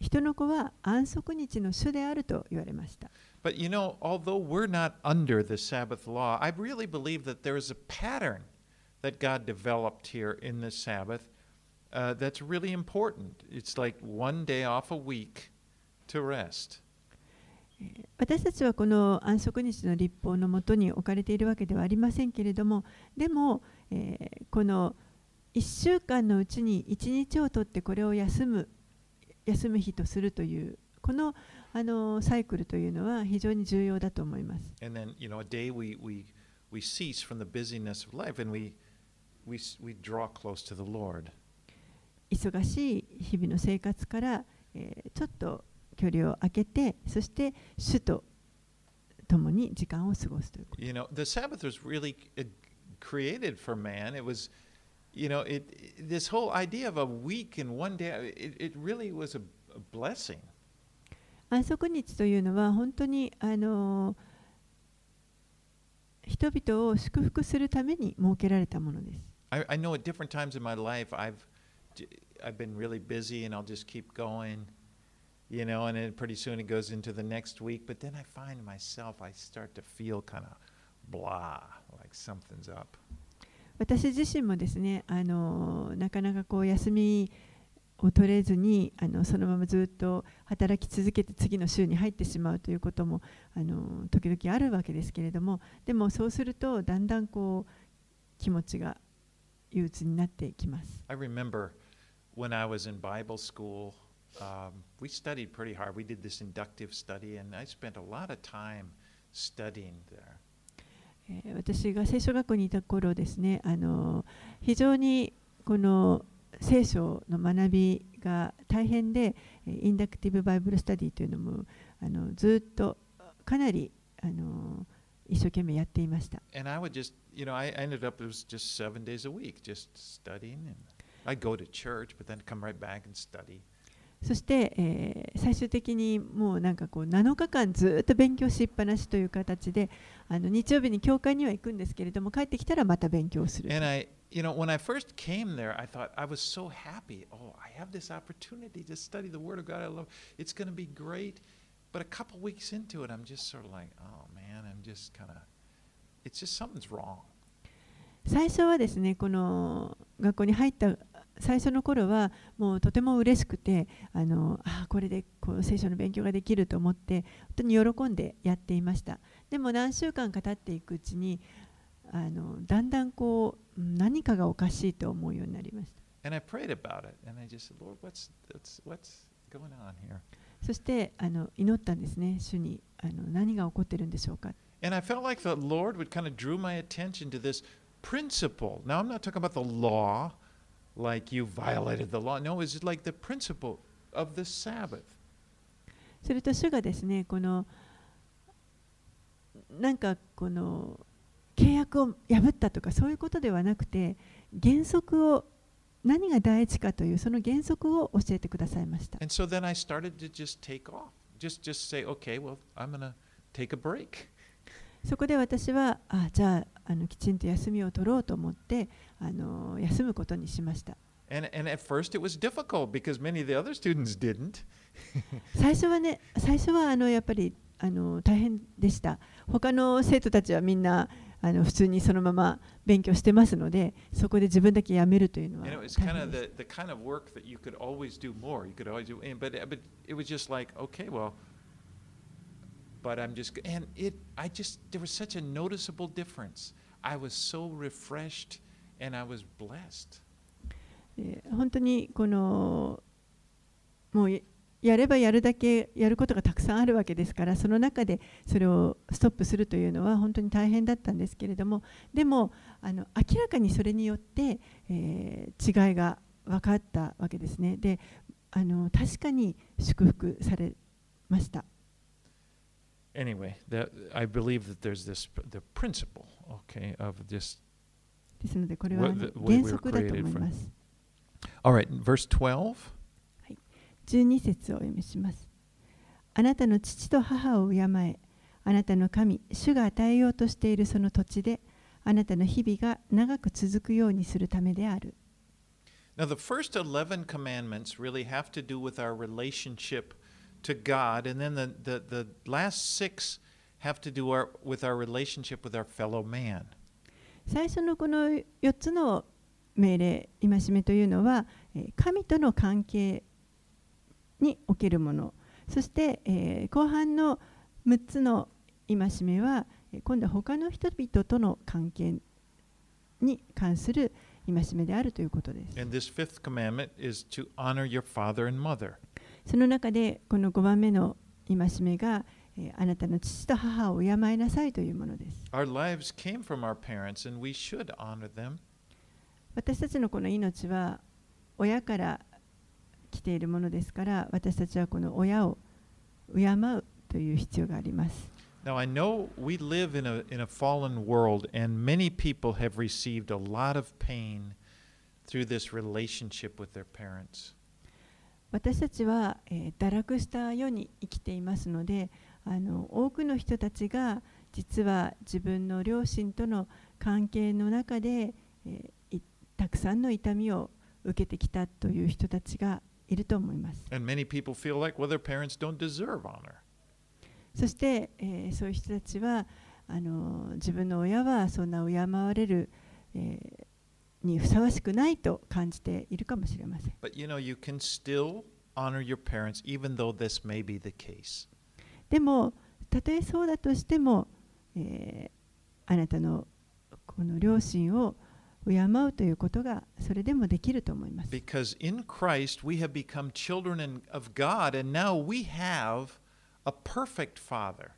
人の子は安息日の主であると言われました。But you know, although we're not under the Sabbath law, I really believe that there is a pattern that God developed here in the Sabbath uh, that's really important. It's like one day off a week to rest. 私たちはこの安息日の立法のもとに置かれているわけではありませんけれどもでも、えーこの1週間のうちに1日をとってこれを休む休む日とするというこの,あのサイクルというのは非常に重要だと思います。忙しい日々の生活から、えー、ちょっと距離を空けてそして主と共に時間を過ごすということ。You know, the you know, it, it- this whole idea of a week and one day, it, it really was a, a blessing. 安息日というのは本当にあの人々を祝福するために設けられたものです。 I, I know at different times in my life, I've, j- I've been really busy and I'll just keep going, you know, and then pretty soon it goes into the next week. But then I find myself, I start to feel kind of blah, like something's up. 私自身もですねあのなかなかこう休みを取れずにあのそのままずっと働き続けて次の週に入ってしまうということもあの時々あるわけですけれどもでもそうするとだんだんこう気持ちが憂鬱になってきます。I remember when I was in Bible school, um, we studied pretty hard. We did this inductive study, and I spent a lot of time studying there. 私が聖書学校にいた頃ですねあの非常にこの聖書の学びが大変で inductive Bible study というのもあのずっとかなりあの一生懸命やっていました。You know, right、そして、えー最終的にもうなんかこう7日間ずっと勉強しっぱなしという形であの日曜日に教会には行くんですけれども帰ってきたらまた勉強する you know, when I first came there, I thought I was so happy. Oh, I have this opportunity to study the Word of God. I love it's going to be great. But a couple weeks into it, I'm just sort of like, oh man, I'm just kind of, it's just something's wrong. 最初はですねこの学校に入った最初の頃はもうとても嬉しくてあのあこれでこう聖書の勉強ができると思って本当に喜んでやっていました。でも何週間か経っていくうちにあのだんだんこう何かがおかしいと思うようになりました。そしてあの祈ったんですね。主にあの何が起こってるんでしょうか。Principle. Now, I'm not talking about the law. Like you violated the law. No, it's like the principle of the Sabbath. それと主がですねこのなんかこの契約を破ったとかそういうことではなくて原則を何が第一かというその原則を教えてくださいました And so then I started to just take off. Just just say, okay, well, I'm going to take a break. そこで私は、あじゃあ,の、きちんと休みを取ろうと思って、あの休むことにしました。最初はね、最初はあのやっぱりあの大変でした。他の生徒たちはみんなあの普通にそのまま勉強してますので、そこで自分だけ辞めるというのは。But I'm just, and it, I just, there was such a noticeable difference. I was so refreshed, and I was blessed. 本当にこのもうややればやるだけやることがたくさんあるわけですからその中でそれをストップするというのは本当に大変だったんですけれどもでもあの明らかにそれによって、えー違いが分かったわけですねであの確かに祝福されました Anyway, that I believe that there's this the principle, okay, of this. ですのでこれはあの What the way we were 原則だと思います All right, verse 12. 12節をお読みします。あなたの父と母を敬え、あなたの神、主が与えようとしているその土地で、あなたの日々が長く続くようにするためである。 Now, the first 11 commandments really have to do with our relationship to God, and then the, the, the last six have to do our, with our relationship with our fellow man. 最初のこの4つの命令、戒めというのは、えー神との関係におけるもの、そして、えー後半の6つの戒めは、えー今度は他の人々との関係に関する戒めであるということです。And this fifth commandment is to honor your father and mother. その中でこの5番目の戒めが、えーあなたの父と母を敬いなさいというものです。Our lives came from our parents, and we should honor them. 私たちのこの命は親から来ているものですから私たちはこの親を敬うという必要があります。Now, I know we live in a, in a fallen world, and many people have received a lot of pain through this relationship with their parents. 私たちは、えー堕落した世に生きていますのであの多くの人たちが実は自分の両親との関係の中で、えーいたくさんの痛みを受けてきたという人たちがいると思います。Like, well. そして、えーそういう人たちはあの自分の親はそんな敬われる、えーにふさわしくないと感じているかもしれません。But you know, you can still honor your parents even though this may be the case. でもたとえそうだとしても、えーあなたのこの両親を敬うということがそれでもできると思います。Because in Christ we have become children of God, and now we have a perfect Father.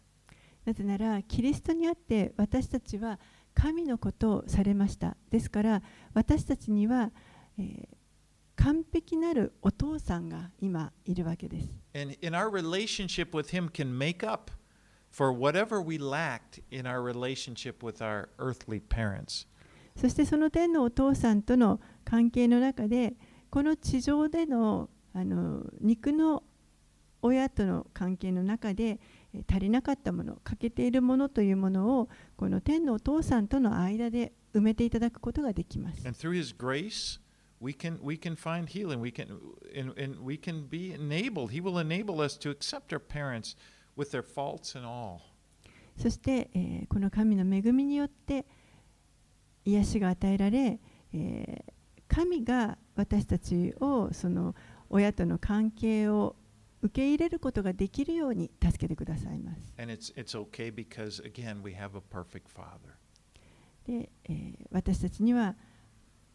なぜならキリストにあって私たちは神のことをされましたですから私たちには、え、完璧なるお父さんが今いるわけです。そしてその点のお父さんとの関係の中でこの地上での,あの肉の親との関係の中で足りなかったもの、欠けているものというものをこの天のお父さんとの間で埋めていただくことができます。そして、え、この神の恵みによって癒しが与えられ、え、神が私たちをその親との関係を受け入れることができるように助けてくださいます。It's it's okay because again. で、えー私たちには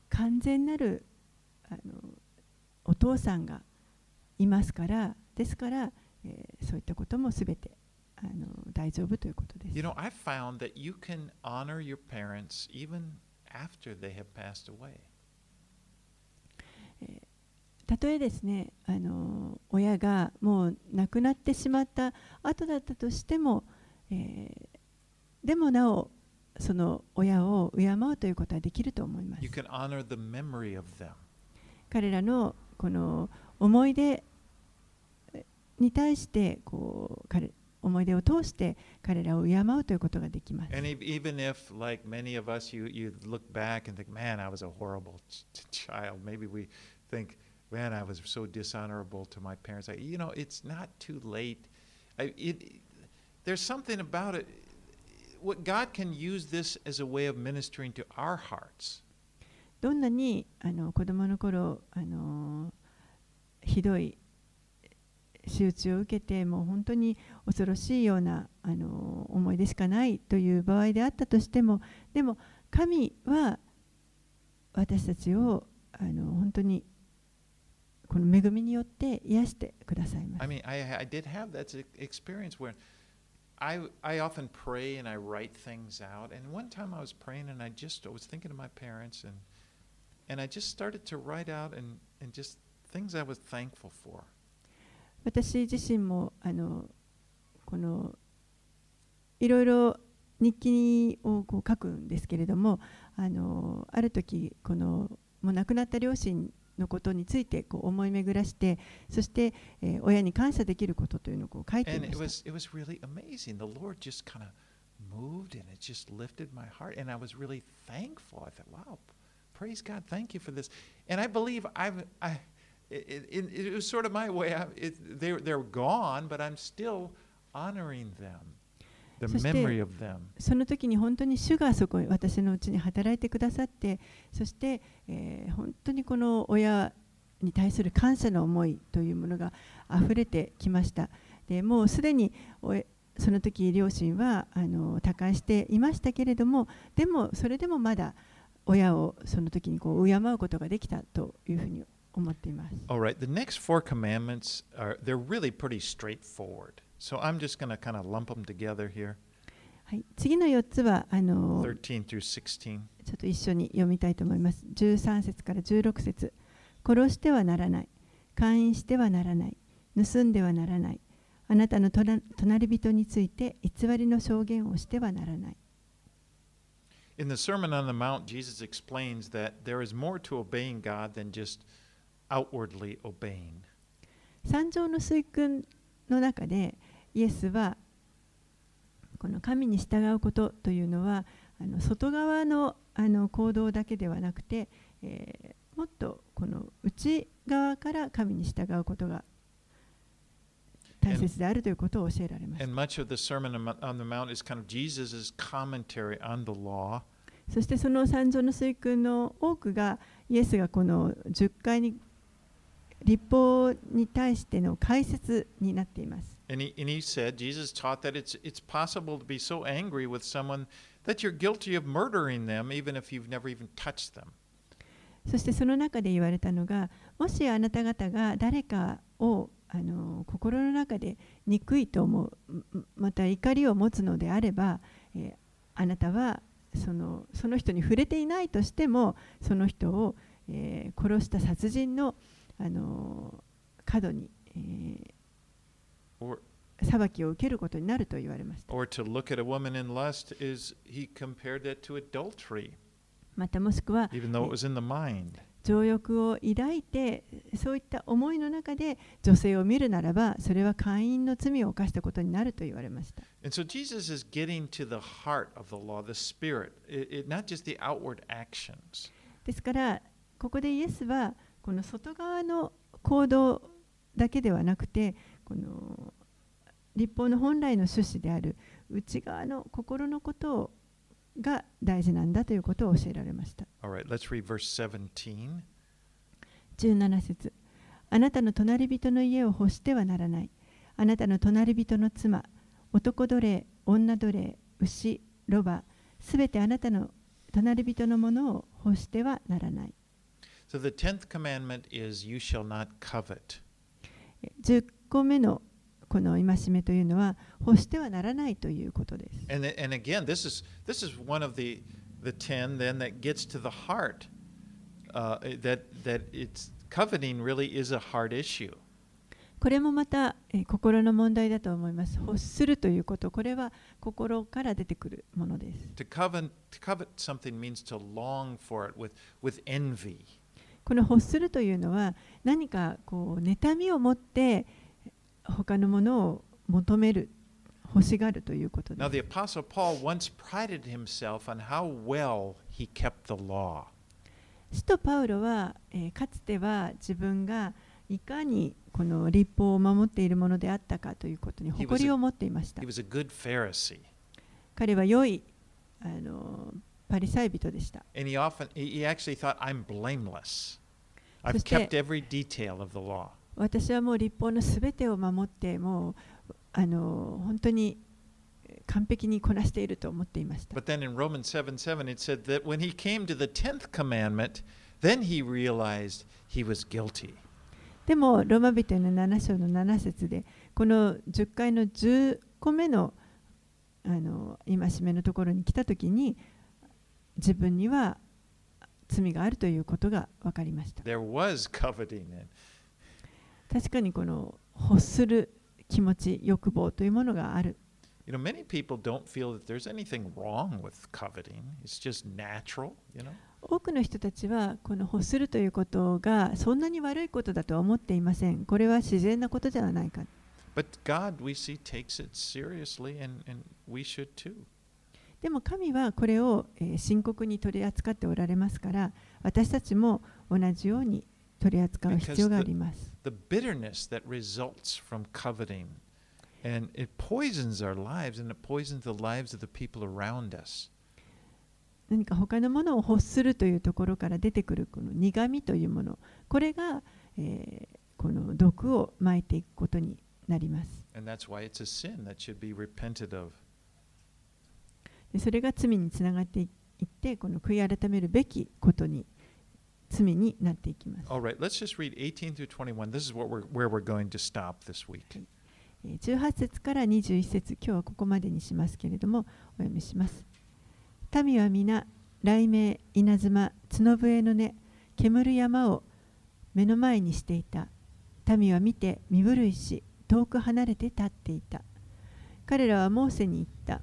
完全なるあのお父さんがいますからですから、えーそういったこともすべてあの大丈夫ということです。You know, I found that you can honor your parents even after they have passed away. たとえですねあの親がもう亡くなってしまった後だったとしても、えーでもなおその親を敬うということはできると思います.彼らのこの思い出に対してこう彼思い出を通して彼らを敬うということができます And e- even if, like many of us, you, you look back and think, man, I was a horrible ch- ch- child. Maybe we think, man, I was so dishonorable to my parents. I, you know, it's not too late. I, it, there's something about it. What God can use this as a way of ministering to our hearts. どんなにあの子供の頃あのひどい手術を受けてもう本当に恐ろしいようなあの思い出しかないという場合であったとしてもでも神は私たちをあの本当にこの恵みによって癒してくださいます I。mean, I, I did have that ex- experience where I, I often pray and I write things out. And one time I was praying and I just I was thinking of my parents and and I just started to write out and, and just things I was thankful for. 私自身もあのこのいろいろ日記をこう書くんですけれどもあのある時このもう亡くなった両親のことについてこう思い巡らしてそして、えー親に感謝できることというのをこう書いてい And ま it した was it was really amazing. The Lord just kind of moved and it just lifted my heart and I was really thankful. I thought, wow, praise God, thank you for this. And I believe I've I it, it, it was sort of my way. I, it, they, they're gone, but I'm still honoring them, そして.その時に本当に主がそこに私のうちに働いてくださってそして、えー本当にこの親に対する感謝の思いというものが溢れてきましたでもうすでにその時両親はあの他界していましたけれどもでもそれでもまだ親をその時にこう敬うことができたというふうに思っています All right, the next four commandments are they're really pretty straightforward. So I'm just going to kind of lump them together here, はい、次の4つはあの13 through 16. ちょっと一緒に読みたいと思います。13節から16節殺してはならない。勧誘してはならない。盗んではならない。あなたの隣人について偽りの証言をしてはならない。In the Sermon on the Mount, Jesus explains that there is more to obeying God than just outwardly obeying. 三条の水訓の中でイエスはこの神に従うことというのはあの外側のあの行動だけではなくて、えーもっとこの内側から神に従うことが大切であるということを教えられました And much of the Sermon on on the Mount is kind of Jesus' commentary on the law. そしてその三条の水訓の多くがイエスがこの10回に立法に対しての解説になっています。And he, and he said, Jesus taught that it's, it's possible to be so angry with someone that you're guilty of murdering them, even if you've never even touched them. そしてその中で言われたのが、もしあなた方が誰かをあの心の中で憎いと思う、また怒りを持つのであれば、えーあなたはそのその人に触れていないとしても、その人を、えー殺した殺人のあの過度に、裁きを受けることになると言われました。また、もしくは、情欲を抱いて、そういった思いの中で女性を見るならば、それは会員の罪を犯したことになると言われました。And so Jesus is getting to the heart of the law, the spirit, it, it, not just the outward actions. ですから、ここでイエスは、この外側の行動だけではなくて、この立法の本来の趣旨である内側の心のことが大事なんだということを教えられました All right, let's read verse 17. 17節あなたの隣人の家を欲してはならない。あなたの隣人の妻、男奴隷、女奴隷、牛、ロバ、すべてあなたの隣人のものを欲してはならない。So the tenth commandment is, You shall not covet. 10個目のこの戒めというのは欲してはならないということです。And, and again, this is, this is one of the, the ten then that gets to the heart. Uh, that, that it's coveting really is a heart issue. これもまた、えー心の問題だと思います。欲するということ、これは心から出てくるものです。To covet, to covet something means to long for it with, with envy. この欲するというのは何かこう妬みを持って他のものを求める欲しがるということで Now, す the Apostle Paul once prided himself on how well he kept the law. 使徒パウロは、えーかつては自分がいかにこの立法を守っているものであったかということに誇りを持っていました.彼は良いあのパリサイ人でした。And he often, thought, I'm blameless. I've そして私はもう立法のすべてを守って、もうあの本当に完璧にこなしていると思っていました。But then in Romans 7 7, it said that when he came to the 10th commandment, then he realized he was guilty. でも、ローマ人への7章の7節で、この10回の10個目のあの戒めのところに来たときに、自分には罪があるということが分かりました。There was coveting. 確かにこの欲する気持ち欲望というものがある。多くの人たちはこの欲するということがそんなに悪いことだとは思っていません。これは自然なことではないか。でも神はこれを、え、深刻に取り扱っておられますから、私たちも同じように取り扱う必要があります。何か他のものを欲するというところから出てくるこの苦味というもの、これが、えー、この毒をまいていくことになります。それが罪につながっていって、この悔い改めるべきことに罪になっていきます。All right, let's just read 18 through 21. This is what we're, where we're going to stop this week. えー18節から21節今日はここまでにしますけれどもお読みします。民は皆雷鳴稲妻角笛の音煙る山を目の前にしていた。民は見て身震いし遠く離れて立っていた。彼らはモーセに言った。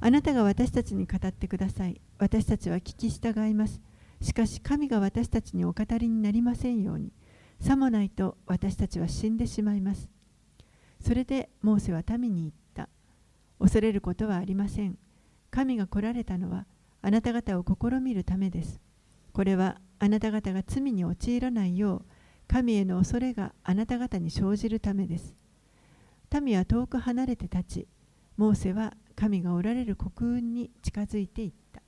あなたが私たちに語ってください。私たちは聞き従いますしかし神が私たちにお語りになりませんようにさもないと私たちは死んでしまいますそれでモーセは民に言った。恐れることはありません。神が来られたのはあなた方を試みるためです。これはあなた方が罪に陥らないよう神への恐れがあなた方に生じるためです。民は遠く離れて立ち、モーセは神がおられる国雲に近づいていった。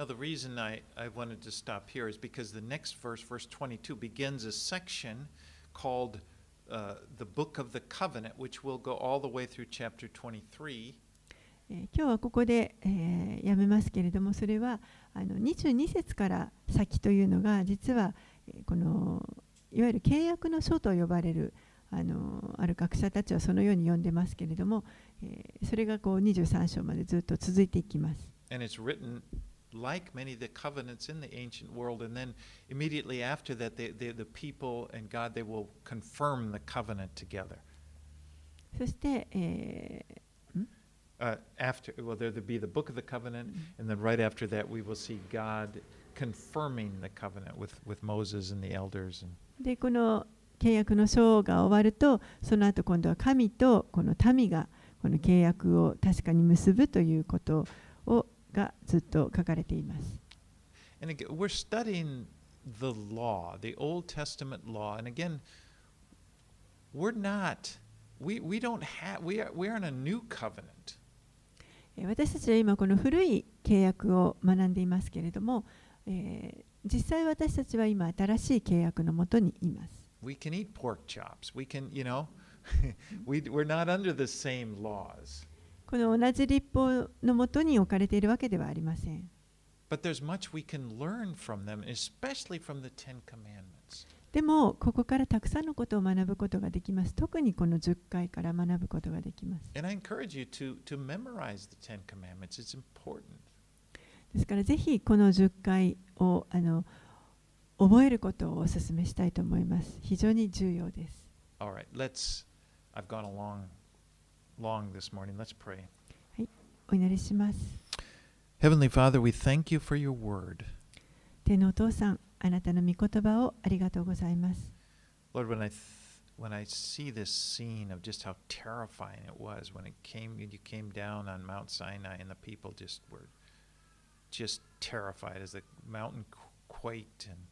Now, the reason I, I wanted to stop here is because the next verse, verse 22, begins a section called uh, the Book of the Covenant, which will go all the way through chapter 23. えー今日はここで、えーやめますけれどもそれはあの22節から先というのが実は、えーこのいわゆる契約の書と呼ばれるあのある学者たちはそのように呼んでますけれども、えーそれがこう23章までずっと続いていきます。And it's written like many of the covenants in the ancient world. And then immediately after that, they, they, the people and God, they will confirm the covenant together. そして、え Uh, after, well, there will be the book of the covenant, and then right after that, we will see God confirming the covenant with, with Moses and the elders. And ーでこの契約の書が終わるとその後今度は神とこの民がこの契約を確かに結ぶということを がずっと書かれています。And again, we're studying the law, the Old Testament law. And again, we're not, we, we don't have, we are, we're in a new covenant. えー私たちは今この古い契約を学んでいますけれども、えー実際私たちは今新しい契約のもとにいます。We can eat pork chops. We can, you know, we, we're not under the same laws. この同じ立法のもとに置かれているわけではありません。でも、ここからたくさんのことを学ぶことができます。特にこの10回から学ぶことができます。ですから、ぜひこの10回をあの覚えることをお勧めしたいと思います。非常に重要です。long this morning. Let's pray. お祈りします。 Heavenly Father, we thank you for your word. 天のお父さん、あなたの御言葉をありがとうございます。 Lord, when I th- when I see this scene of just how terrifying it was when it came, you came down on Mount Sinai and the people just were just terrified as the mountain qu- quaked, and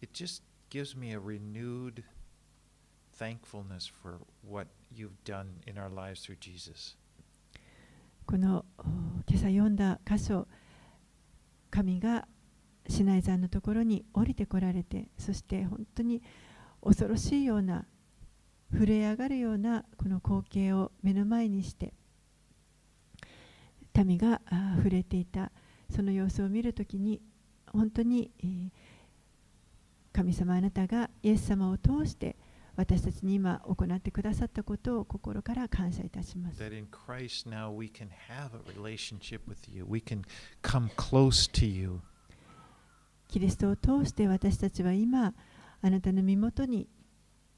it just gives me a renewed thankfulness for what you've done in our lives through Jesus. この今朝読んだ箇所神がシナイ山のところに降りてこられてそして本当に恐ろしいような震え上がるようなこの光景を目の前にして民があ触れていたその様子を見るときに本当に、神様あなたがイエス様を通して私たちに今行ってくださったことを心から感謝いたします。That in Christ now we can have a relationship with you. We can come close to you. キリストを通して私たちは今あなたの身元に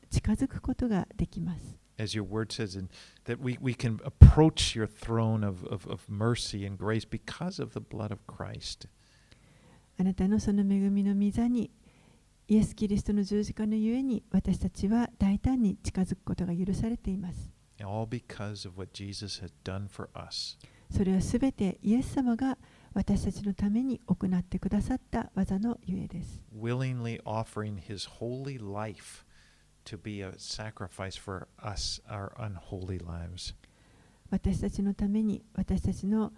近づくことができます。As your word says, in, that we, we can approach your throne of, of, of mercy and grace because of the blood of Christ. あなたのその恵みの御座にイエス・キリストの十字架のゆえに私たちは大胆に近づくことが許されています。それはすべてイエス様が私たちのために行ってくださった技のゆえです。Willingly offering his holy life to be a sacrifice for us, our unholy lives. 私たちのために私たちの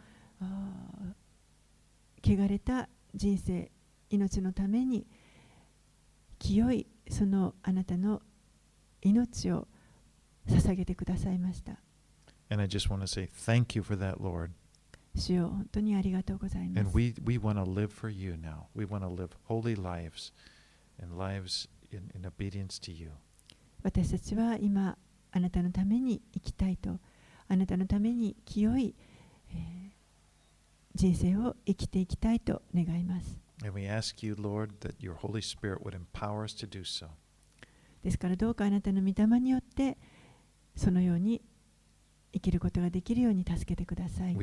汚れた人生、命のために、清いそのあなたの命を捧げてくださいました And I just want to say thank you for that, Lord. 主よ本当にありがとうございま And す we, we want to live for you now. We want to live holy lives and lives in, in obedience to you. 私たちは今あなたのために生きたいとあなたのために清い、えー人生を生きていきたいと願いますですからどうかあなたの御霊によってそのように生きることができるように助けてください。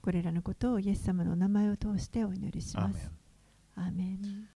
これらのことをイエス様のお名前を通してお祈りします。アーメン